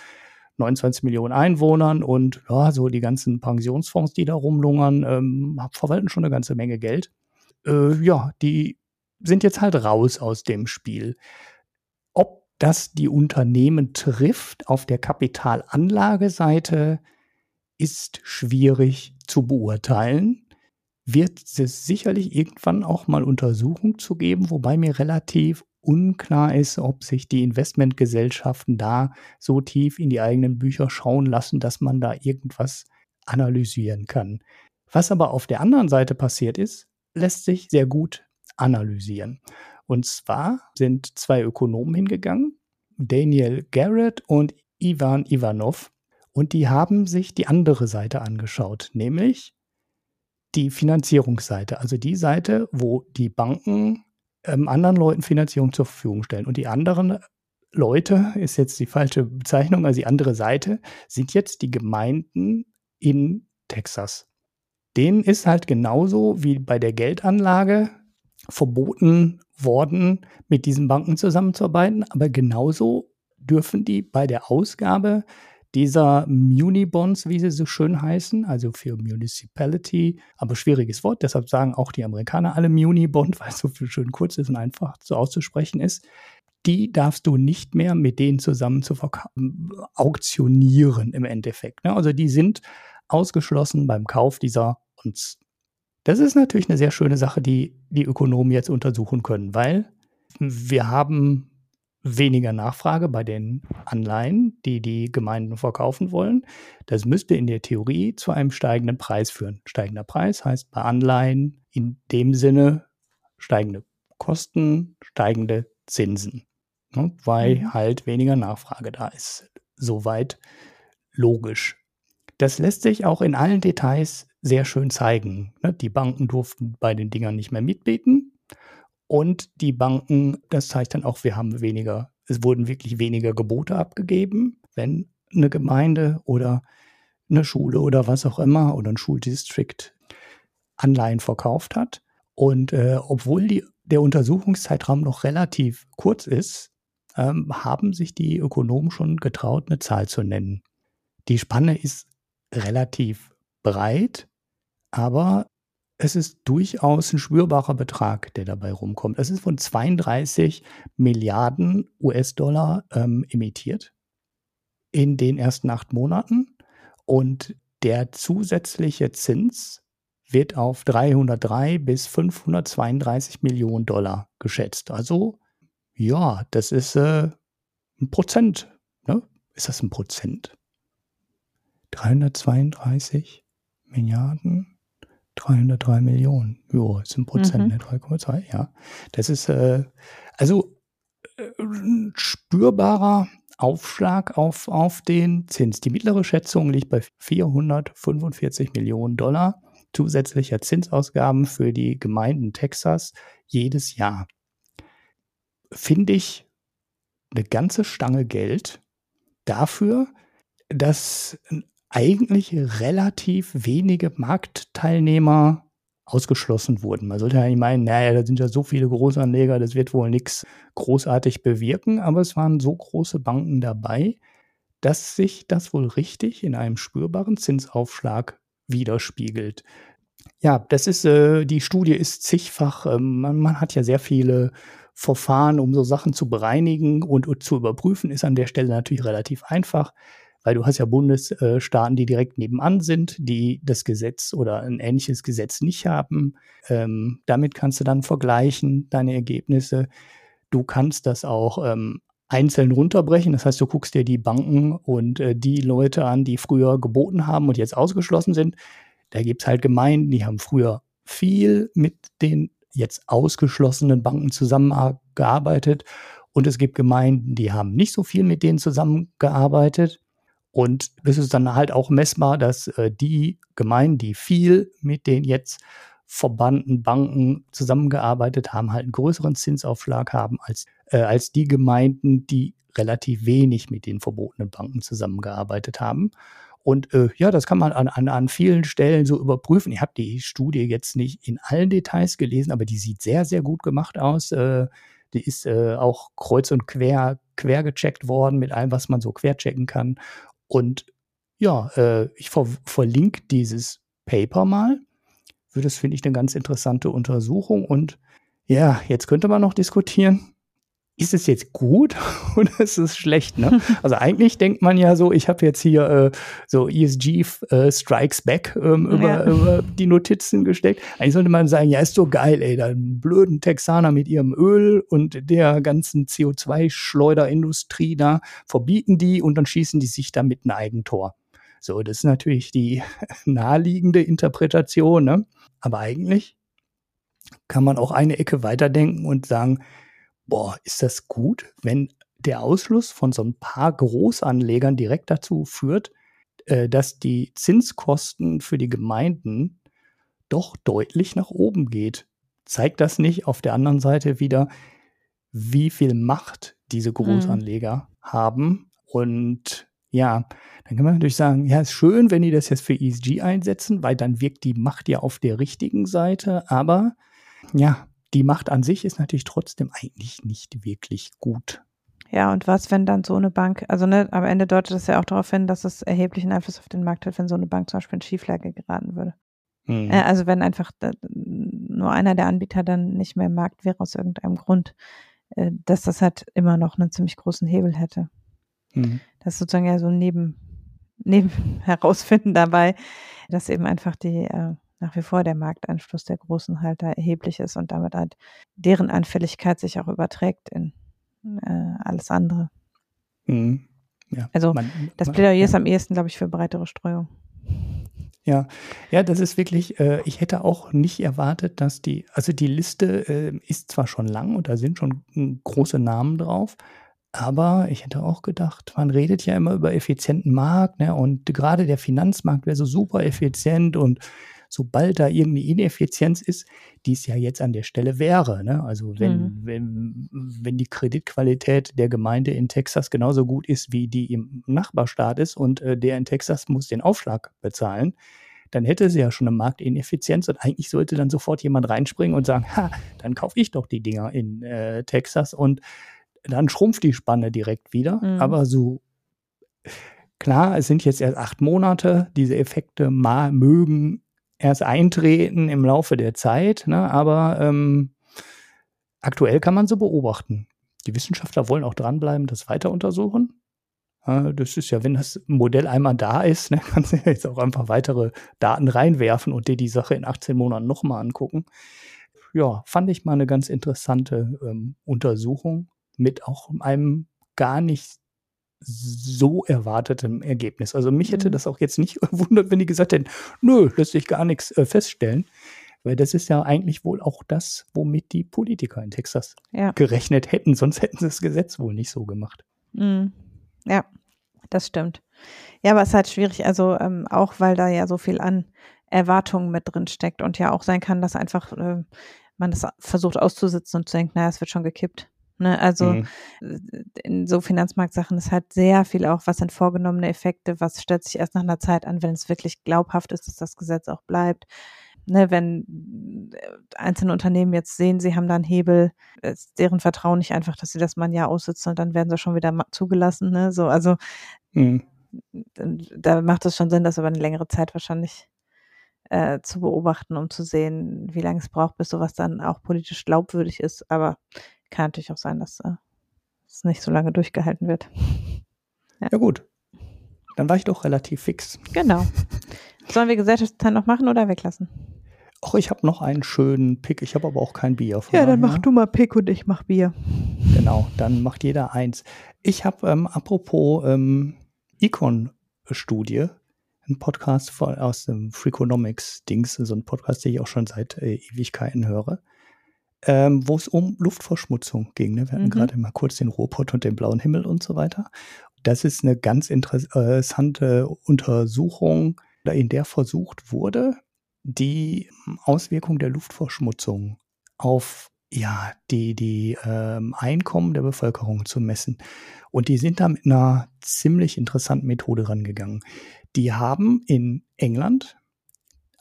29 Millionen Einwohnern und ja, so die ganzen Pensionsfonds, die da rumlungern, ähm, verwalten schon eine ganze Menge Geld. Äh, ja, die sind jetzt halt raus aus dem Spiel. Ob das die Unternehmen trifft auf der Kapitalanlageseite, ist schwierig zu beurteilen wird es sicherlich irgendwann auch mal Untersuchungen zu geben, wobei mir relativ unklar ist, ob sich die Investmentgesellschaften da so tief in die eigenen Bücher schauen lassen, dass man da irgendwas analysieren kann. Was aber auf der anderen Seite passiert ist, lässt sich sehr gut analysieren. Und zwar sind zwei Ökonomen hingegangen, Daniel Garrett und Ivan Ivanov, und die haben sich die andere Seite angeschaut, nämlich die Finanzierungsseite, also die Seite, wo die Banken ähm, anderen Leuten Finanzierung zur Verfügung stellen. Und die anderen Leute, ist jetzt die falsche Bezeichnung, also die andere Seite, sind jetzt die Gemeinden in Texas. Denen ist halt genauso wie bei der Geldanlage verboten worden, mit diesen Banken zusammenzuarbeiten, aber genauso dürfen die bei der Ausgabe dieser Muni-Bonds, wie sie so schön heißen, also für Municipality, aber schwieriges Wort, deshalb sagen auch die Amerikaner alle Muni-Bond, <laughs> weil es so schön kurz ist und einfach so auszusprechen ist. Die darfst du nicht mehr mit denen zusammen zu auktionieren im Endeffekt. Ne? Also die sind ausgeschlossen beim Kauf dieser Bonds. Das ist natürlich eine sehr schöne Sache, die die Ökonomen jetzt untersuchen können, weil wir haben weniger Nachfrage bei den Anleihen, die die Gemeinden verkaufen wollen. Das müsste in der Theorie zu einem steigenden Preis führen. Steigender Preis heißt bei Anleihen in dem Sinne steigende Kosten, steigende Zinsen, ne, weil mhm. halt weniger Nachfrage da ist. Soweit logisch. Das lässt sich auch in allen Details sehr schön zeigen. Ne. Die Banken durften bei den Dingern nicht mehr mitbieten. Und die Banken, das zeigt dann auch, wir haben weniger, es wurden wirklich weniger Gebote abgegeben, wenn eine Gemeinde oder eine Schule oder was auch immer oder ein Schuldistrikt Anleihen verkauft hat. Und äh, obwohl die, der Untersuchungszeitraum noch relativ kurz ist, ähm, haben sich die Ökonomen schon getraut, eine Zahl zu nennen. Die Spanne ist relativ breit, aber es ist durchaus ein spürbarer Betrag, der dabei rumkommt. Es ist von 32 Milliarden US-Dollar ähm, emittiert in den ersten acht Monaten. Und der zusätzliche Zins wird auf 303 bis 532 Millionen Dollar geschätzt. Also ja, das ist äh, ein Prozent. Ne? Ist das ein Prozent? 332 Milliarden, 303 Millionen. Ja, ist ein Prozent, mhm. ne? 3,2, ja. Das ist äh, also äh, ein spürbarer Aufschlag auf, auf den Zins. Die mittlere Schätzung liegt bei 445 Millionen Dollar zusätzlicher Zinsausgaben für die Gemeinden Texas jedes Jahr. Finde ich eine ganze Stange Geld dafür, dass eigentlich relativ wenige Marktteilnehmer ausgeschlossen wurden. Man sollte ja nicht meinen, naja, da sind ja so viele Großanleger, das wird wohl nichts großartig bewirken, aber es waren so große Banken dabei, dass sich das wohl richtig in einem spürbaren Zinsaufschlag widerspiegelt. Ja, das ist, äh, die Studie ist zigfach, ähm, man, man, hat ja sehr viele Verfahren, um so Sachen zu bereinigen und, und zu überprüfen, ist an der Stelle natürlich relativ einfach weil du hast ja Bundesstaaten, die direkt nebenan sind, die das Gesetz oder ein ähnliches Gesetz nicht haben. Ähm, damit kannst du dann vergleichen, deine Ergebnisse. Du kannst das auch ähm, einzeln runterbrechen. Das heißt, du guckst dir die Banken und äh, die Leute an, die früher geboten haben und jetzt ausgeschlossen sind. Da gibt es halt Gemeinden, die haben früher viel mit den jetzt ausgeschlossenen Banken zusammengearbeitet. Und es gibt Gemeinden, die haben nicht so viel mit denen zusammengearbeitet. Und das ist dann halt auch messbar, dass äh, die Gemeinden, die viel mit den jetzt verbannten Banken zusammengearbeitet haben, halt einen größeren Zinsaufschlag haben als, äh, als die Gemeinden, die relativ wenig mit den verbotenen Banken zusammengearbeitet haben. Und äh, ja, das kann man an, an, an vielen Stellen so überprüfen. Ich habe die Studie jetzt nicht in allen Details gelesen, aber die sieht sehr, sehr gut gemacht aus. Äh, die ist äh, auch kreuz und quer, quer gecheckt worden mit allem, was man so quer checken kann. Und ja, äh, ich ver verlinke dieses Paper mal. Das finde ich eine ganz interessante Untersuchung. Und ja, jetzt könnte man noch diskutieren, ist es jetzt gut <laughs> oder ist es schlecht? Ne? <laughs> Also eigentlich denkt man ja so, ich habe jetzt hier äh, so ESG äh, Strikes Back ähm, über, ja. über, die Notizen gesteckt. Eigentlich sollte man sagen, ja, ist so geil, ey, da blöden Texaner mit ihrem Öl und der ganzen CO2-Schleuderindustrie da verbieten die und dann schießen die sich damit ein Eigentor. So, das ist natürlich die <laughs> naheliegende Interpretation, ne? Aber eigentlich kann man auch eine Ecke weiterdenken und sagen, boah, ist das gut, wenn der Ausschluss von so ein paar Großanlegern direkt dazu führt, äh, dass die Zinskosten für die Gemeinden doch deutlich nach oben geht. Zeigt das nicht auf der anderen Seite wieder, wie viel Macht diese mhm. Großanleger mhm. haben? Und ja, dann kann man natürlich sagen, ja, ist schön, wenn die das jetzt für ESG einsetzen, weil dann wirkt die Macht ja auf der richtigen Seite. Aber ja, die Macht an sich ist natürlich trotzdem eigentlich nicht wirklich gut. Ja, und was, wenn dann so eine Bank, also ne, am Ende deutet das ja auch darauf hin, dass es erheblichen Einfluss auf den Markt hat, wenn so eine Bank zum Beispiel in Schieflage geraten würde. Mhm. Äh, also wenn einfach nur einer der Anbieter dann nicht mehr im Markt wäre aus irgendeinem Grund, äh, dass das halt immer noch einen ziemlich großen Hebel hätte. Mhm. Das ist sozusagen ja so ein Neben, <laughs> Neben herausfinden dabei, dass eben einfach die äh, nach wie vor der Markteinfluss der großen Halter erheblich ist und damit halt deren Anfälligkeit sich auch überträgt in äh, alles andere. Mhm. Ja, also man, das Plädoyer ja. ist am ehesten, glaube ich, für breitere Streuung. Ja, ja, das ist wirklich, äh, ich hätte auch nicht erwartet, dass die, also die Liste äh, ist zwar schon lang und da sind schon große Namen drauf, aber ich hätte auch gedacht, man redet ja immer über effizienten Markt, ne, und gerade der Finanzmarkt wäre so super effizient und sobald da irgendeine Ineffizienz ist, die es ja jetzt an der Stelle wäre. Ne? Also wenn, mhm. wenn, wenn die Kreditqualität der Gemeinde in Texas genauso gut ist, wie die im Nachbarstaat ist und äh, der in Texas muss den Aufschlag bezahlen, dann hätte sie ja schon eine Marktineffizienz und eigentlich sollte dann sofort jemand reinspringen und sagen, ha, dann kaufe ich doch die Dinger in äh, Texas und dann schrumpft die Spanne direkt wieder. Mhm. Aber so klar, es sind jetzt erst acht Monate, diese Effekte mögen erst eintreten im Laufe der Zeit, ne? aber ähm, aktuell kann man so beobachten. Die Wissenschaftler wollen auch dranbleiben, das weiter untersuchen. Das ist ja, wenn das Modell einmal da ist, ne, kannst du ja jetzt auch einfach weitere Daten reinwerfen und dir die Sache in 18 Monaten nochmal angucken. Ja, fand ich mal eine ganz interessante ähm, Untersuchung mit auch einem gar nicht so erwartetem Ergebnis. Also mich hätte mhm. das auch jetzt nicht <laughs> gewundert, wenn die gesagt hätten, nö, lässt sich gar nichts äh, feststellen. Weil das ist ja eigentlich wohl auch das, womit die Politiker in Texas ja. gerechnet hätten, sonst hätten sie das Gesetz wohl nicht so gemacht. Mhm. Ja, das stimmt. Ja, aber es ist halt schwierig, also ähm, auch weil da ja so viel an Erwartungen mit drin steckt und ja auch sein kann, dass einfach äh, man das versucht auszusitzen und zu denken, naja, es wird schon gekippt. Ne? Also mhm. in so Finanzmarktsachen ist halt sehr viel auch, was sind vorgenommene Effekte, was stellt sich erst nach einer Zeit an, wenn es wirklich glaubhaft ist, dass das Gesetz auch bleibt. Ne, wenn äh, einzelne Unternehmen jetzt sehen, sie haben da einen Hebel, ist deren Vertrauen nicht einfach, dass sie das mal ein Jahr aussitzen und dann werden sie schon wieder zugelassen. Ne? So, also mhm. da macht es schon Sinn, das über eine längere Zeit wahrscheinlich äh, zu beobachten, um zu sehen, wie lange es braucht, bis sowas dann auch politisch glaubwürdig ist. Aber kann natürlich auch sein, dass äh, es nicht so lange durchgehalten wird. Ja. ja gut. Dann war ich doch relativ fix. Genau. Sollen wir Gesellschaftsteil noch machen oder weglassen? Ach, ich habe noch einen schönen Pick. Ich habe aber auch kein Bier. Ja, dann mach du mal Pick und ich mach Bier. Genau, dann macht jeder eins. Ich habe, ähm, apropos ähm, Econ-Studie, einen Podcast von, aus dem Freakonomics-Dings, so ein Podcast, den ich auch schon seit äh, Ewigkeiten höre, ähm, wo es um Luftverschmutzung ging. Ne? Wir hatten mhm. gerade mal kurz den Ruhrpott und den blauen Himmel und so weiter. Das ist eine ganz interessante Untersuchung, in der versucht wurde, die Auswirkung der Luftverschmutzung auf ja, die, die ähm, Einkommen der Bevölkerung zu messen. Und die sind da mit einer ziemlich interessanten Methode rangegangen. Die haben in England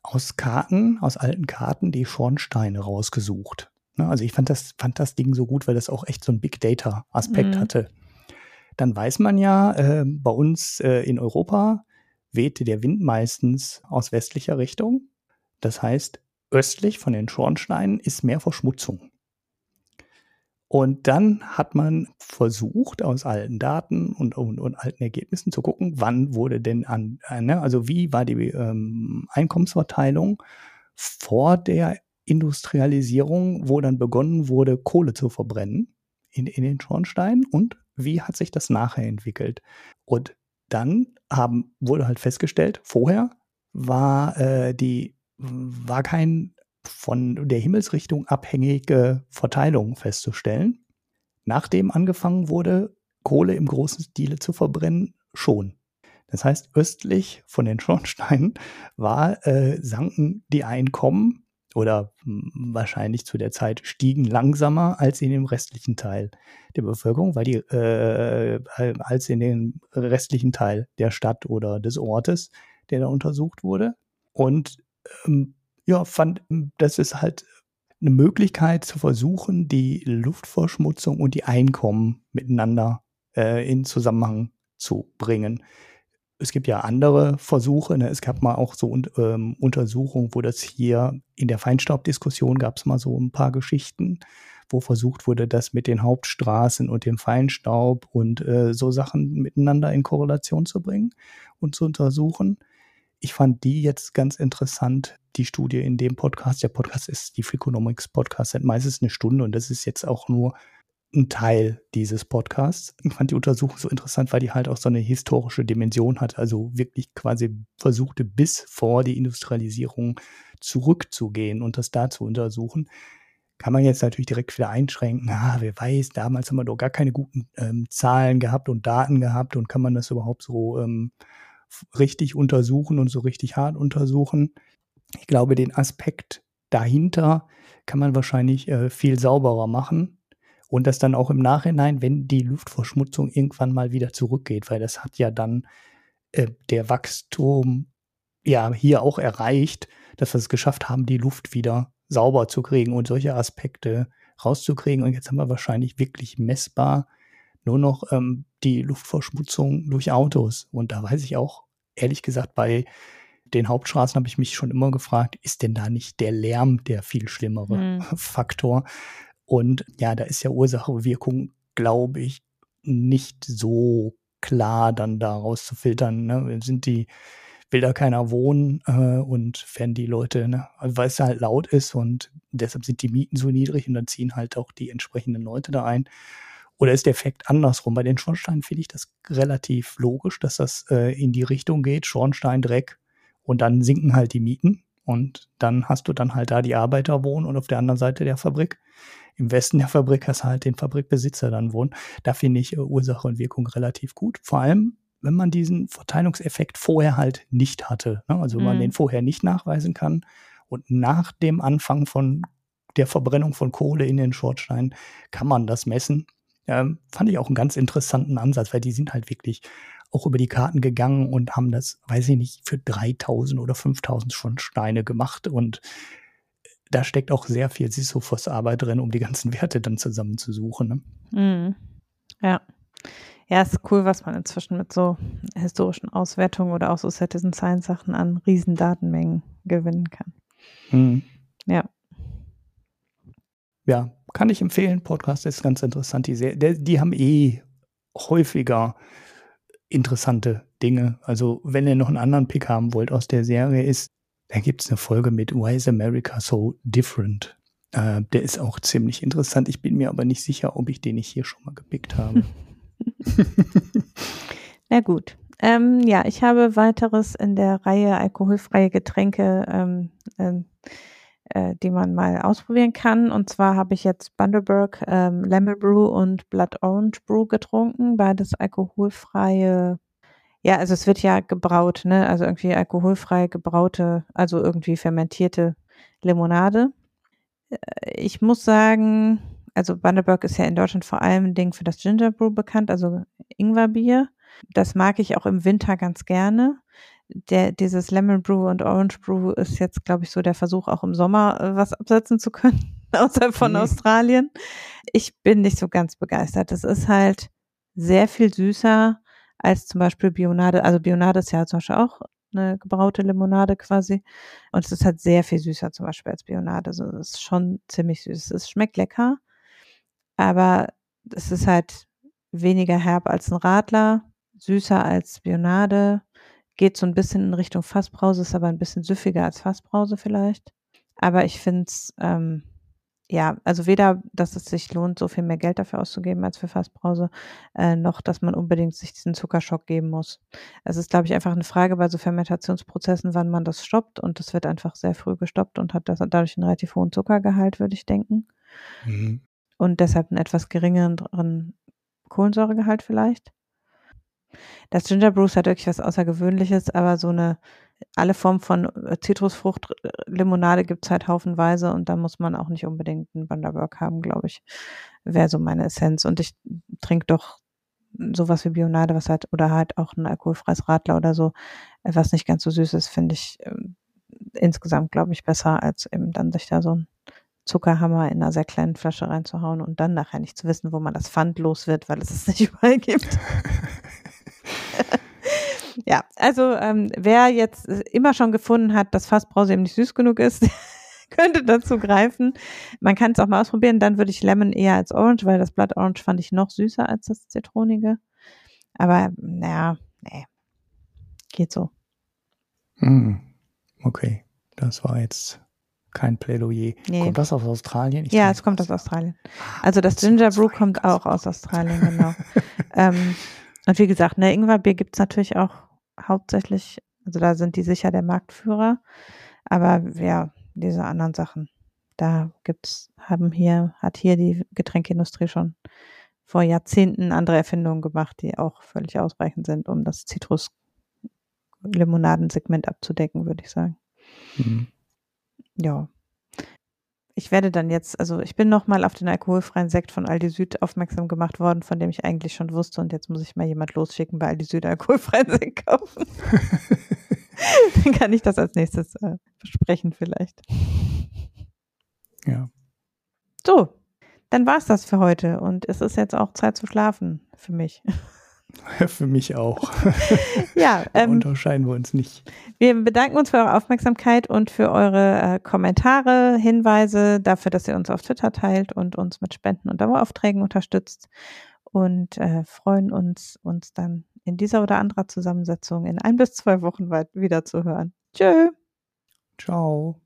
aus Karten, aus alten Karten, die Schornsteine rausgesucht. Ne, also ich fand das, fand das Ding so gut, weil das auch echt so einen Big Data-Aspekt mhm. hatte. Dann weiß man ja, äh, bei uns äh, in Europa wehte der Wind meistens aus westlicher Richtung. Das heißt, östlich von den Schornsteinen ist mehr Verschmutzung. Und dann hat man versucht, aus alten Daten und, und, und alten Ergebnissen zu gucken, wann wurde denn an, äh, ne, also wie war die ähm, Einkommensverteilung vor der Industrialisierung, wo dann begonnen wurde, Kohle zu verbrennen in, in den Schornsteinen und wie hat sich das nachher entwickelt. Und dann haben, wurde halt festgestellt, vorher war äh, die war kein von der Himmelsrichtung abhängige Verteilung festzustellen. Nachdem angefangen wurde, Kohle im großen Stile zu verbrennen, schon. Das heißt, östlich von den Schornsteinen war, äh, sanken die Einkommen oder wahrscheinlich zu der Zeit stiegen langsamer als in dem restlichen Teil der Bevölkerung, weil die äh, als in dem restlichen Teil der Stadt oder des Ortes, der da untersucht wurde. Und ähm, ja, fand, das ist halt eine Möglichkeit zu versuchen, die Luftverschmutzung und die Einkommen miteinander äh, in Zusammenhang zu bringen. Es gibt ja andere Versuche. Ne? Es gab mal auch so ähm, Untersuchungen, wo das hier in der Feinstaubdiskussion gab es mal so ein paar Geschichten, wo versucht wurde, das mit den Hauptstraßen und dem Feinstaub und äh, so Sachen miteinander in Korrelation zu bringen und zu untersuchen. Ich fand die jetzt ganz interessant, die Studie in dem Podcast. Der Podcast ist die Freakonomics Podcast, seit meistens eine Stunde und das ist jetzt auch nur ein Teil dieses Podcasts. Ich fand die Untersuchung so interessant, weil die halt auch so eine historische Dimension hat, also wirklich quasi versuchte bis vor die Industrialisierung zurückzugehen und das da zu untersuchen. Kann man jetzt natürlich direkt wieder einschränken, ah, wer weiß, damals haben wir doch gar keine guten ähm, Zahlen gehabt und Daten gehabt und kann man das überhaupt so ähm, richtig untersuchen und so richtig hart untersuchen. Ich glaube, den Aspekt dahinter kann man wahrscheinlich äh, viel sauberer machen und das dann auch im Nachhinein, wenn die Luftverschmutzung irgendwann mal wieder zurückgeht, weil das hat ja dann äh, der Wachstum ja hier auch erreicht, dass wir es geschafft haben, die Luft wieder sauber zu kriegen und solche Aspekte rauszukriegen. Und jetzt haben wir wahrscheinlich wirklich messbar nur noch ähm, die Luftverschmutzung durch Autos. Und da weiß ich auch, ehrlich gesagt, bei den Hauptstraßen habe ich mich schon immer gefragt, ist denn da nicht der Lärm der viel schlimmere mhm. <laughs> Faktor? Und ja, da ist ja Ursache Wirkung, glaube ich, nicht so klar, dann da rauszufiltern. Ne? Sind die, will da keiner wohnen äh, und wenn die Leute, ne, weil es halt laut ist und deshalb sind die Mieten so niedrig und dann ziehen halt auch die entsprechenden Leute da ein. Oder ist der Effekt andersrum? Bei den Schornsteinen finde ich das relativ logisch, dass das äh, in die Richtung geht, Schornstein, Dreck und dann sinken halt die Mieten und dann hast du dann halt da die Arbeiter wohnen und auf der anderen Seite der Fabrik. Im Westen der Fabrik hast du halt den Fabrikbesitzer dann wohnen. Da finde ich äh, Ursache und Wirkung relativ gut. Vor allem, wenn man diesen Verteilungseffekt vorher halt nicht hatte. Ne? Also wenn man mhm. den vorher nicht nachweisen kann und nach dem Anfang von der Verbrennung von Kohle in den Schornstein kann man das messen. Ähm, fand ich auch einen ganz interessanten Ansatz, weil die sind halt wirklich auch über die Karten gegangen und haben das, weiß ich nicht, für 3000 oder 5000 schon Steine gemacht und da steckt auch sehr viel Sisyphos-Arbeit drin, um die ganzen <laughs> Werte dann zusammenzusuchen. Ne? Mhm. Ja. Ja, ist cool, was man inzwischen mit so historischen Auswertungen oder auch so Citizen Science Sachen an Riesendatenmengen gewinnen kann. Mhm. Ja. Ja, kann ich empfehlen. Podcast ist ganz interessant. Die, die, die haben eh häufiger interessante Dinge. Also, wenn ihr noch einen anderen Pick haben wollt aus der Serie, ist, da gibt es eine Folge mit Why is America so different? Äh, der ist auch ziemlich interessant. Ich bin mir aber nicht sicher, ob ich den nicht hier schon mal gepickt habe. <laughs> Na gut. Ähm, ja, ich habe weiteres in der Reihe alkoholfreie Getränke, ähm, ähm, äh, die man mal ausprobieren kann. Und zwar habe ich jetzt Bundaberg ähm, Lemon Brew und Blood Orange Brew getrunken. Beides alkoholfreie ja, also es wird ja gebraut, ne? Also irgendwie alkoholfrei gebraute, also irgendwie fermentierte Limonade. Äh, ich muss sagen, also Bundaberg ist ja in Deutschland vor allem Ding für das Ginger Brew bekannt, also Ingwerbier. Das mag ich auch im Winter ganz gerne. Der, dieses Lemon Brew und Orange Brew ist jetzt, glaube ich, so der Versuch, auch im Sommer äh, was absetzen zu können, <laughs> außerhalb von mhm. Australien. Ich bin nicht so ganz begeistert. Das ist halt sehr viel süßer als zum Beispiel Bionade. Also Bionade ist ja zum Beispiel auch eine gebraute Limonade quasi. Und es ist halt sehr viel süßer zum Beispiel als Bionade. Also es ist schon ziemlich süß. Es schmeckt lecker, aber es ist halt weniger herb als ein Radler, süßer als Bionade, geht so ein bisschen in Richtung Fassbrause, ist aber ein bisschen süffiger als Fassbrause vielleicht. Aber ich finde es ähm, ja, also weder, dass es sich lohnt, so viel mehr Geld dafür auszugeben als für Fassbrause, äh, noch, dass man unbedingt sich diesen Zuckerschock geben muss. Es ist, glaube ich, einfach eine Frage bei so Fermentationsprozessen, wann man das stoppt und das wird einfach sehr früh gestoppt und hat das, dadurch einen relativ hohen Zuckergehalt, würde ich denken. Mhm. Und deshalb einen etwas geringeren Kohlensäuregehalt vielleicht. Das Ginger Brew hat wirklich was Außergewöhnliches, aber so eine alle Formen von äh, Zitrusfrucht-Limonade gibt es halt haufenweise und da muss man auch nicht unbedingt einen Bundaberg haben, glaube ich. Wäre so meine Essenz. Und ich trinke doch sowas wie Bionade, was halt, oder halt auch ein alkoholfreies Radler oder so, was nicht ganz so süß ist, finde ich äh, insgesamt, glaube ich, besser, als eben dann sich da so ein Zuckerhammer in einer sehr kleinen Flasche reinzuhauen und dann nachher nicht zu wissen, wo man das Pfand los wird, weil es es nicht <laughs> überall gibt. <laughs> Ja, also ähm, wer jetzt immer schon gefunden hat, dass Fassbrause eben nicht süß genug ist, <laughs> könnte dazu greifen. Man kann es auch mal ausprobieren. Dann würde ich Lemon eher als Orange, weil das Blood Orange fand ich noch süßer als das Zitronige. Aber naja, nee, geht so. Hm, okay, das war jetzt kein Plädoyer. Nee. Kommt das aus Australien? Ich ja, es kommt aus Australien. Also das Ginger Brew kommt auch aus Australien, genau. <laughs> ähm, und wie gesagt, ne, Ingwerbier gibt es natürlich auch hauptsächlich, also da sind die sicher der Marktführer. Aber ja, diese anderen Sachen, da gibt's, haben hier, hat hier die Getränkeindustrie schon vor Jahrzehnten andere Erfindungen gemacht, die auch völlig ausreichend sind, um das Zitrus-Limonadensegment abzudecken, würde ich sagen. Mhm. Ja ich werde dann jetzt, also ich bin nochmal auf den alkoholfreien Sekt von Aldi Süd aufmerksam gemacht worden, von dem ich eigentlich schon wusste und jetzt muss ich mal jemand losschicken bei Aldi Süd alkoholfreien Sekt kaufen. <laughs> dann kann ich das als nächstes äh, besprechen vielleicht. Ja. So, dann war es das für heute und es ist jetzt auch Zeit zu schlafen für mich. <laughs> Für mich auch. <laughs> ja, <laughs> ähm, unterscheiden wir uns nicht. Wir bedanken uns für eure Aufmerksamkeit und für eure äh, Kommentare, Hinweise, dafür, dass ihr uns auf Twitter teilt und uns mit Spenden und Daueraufträgen unterstützt und äh, freuen uns, uns dann in dieser oder anderer Zusammensetzung in ein bis zwei Wochen weit wieder zu hören. Tschö. Ciao.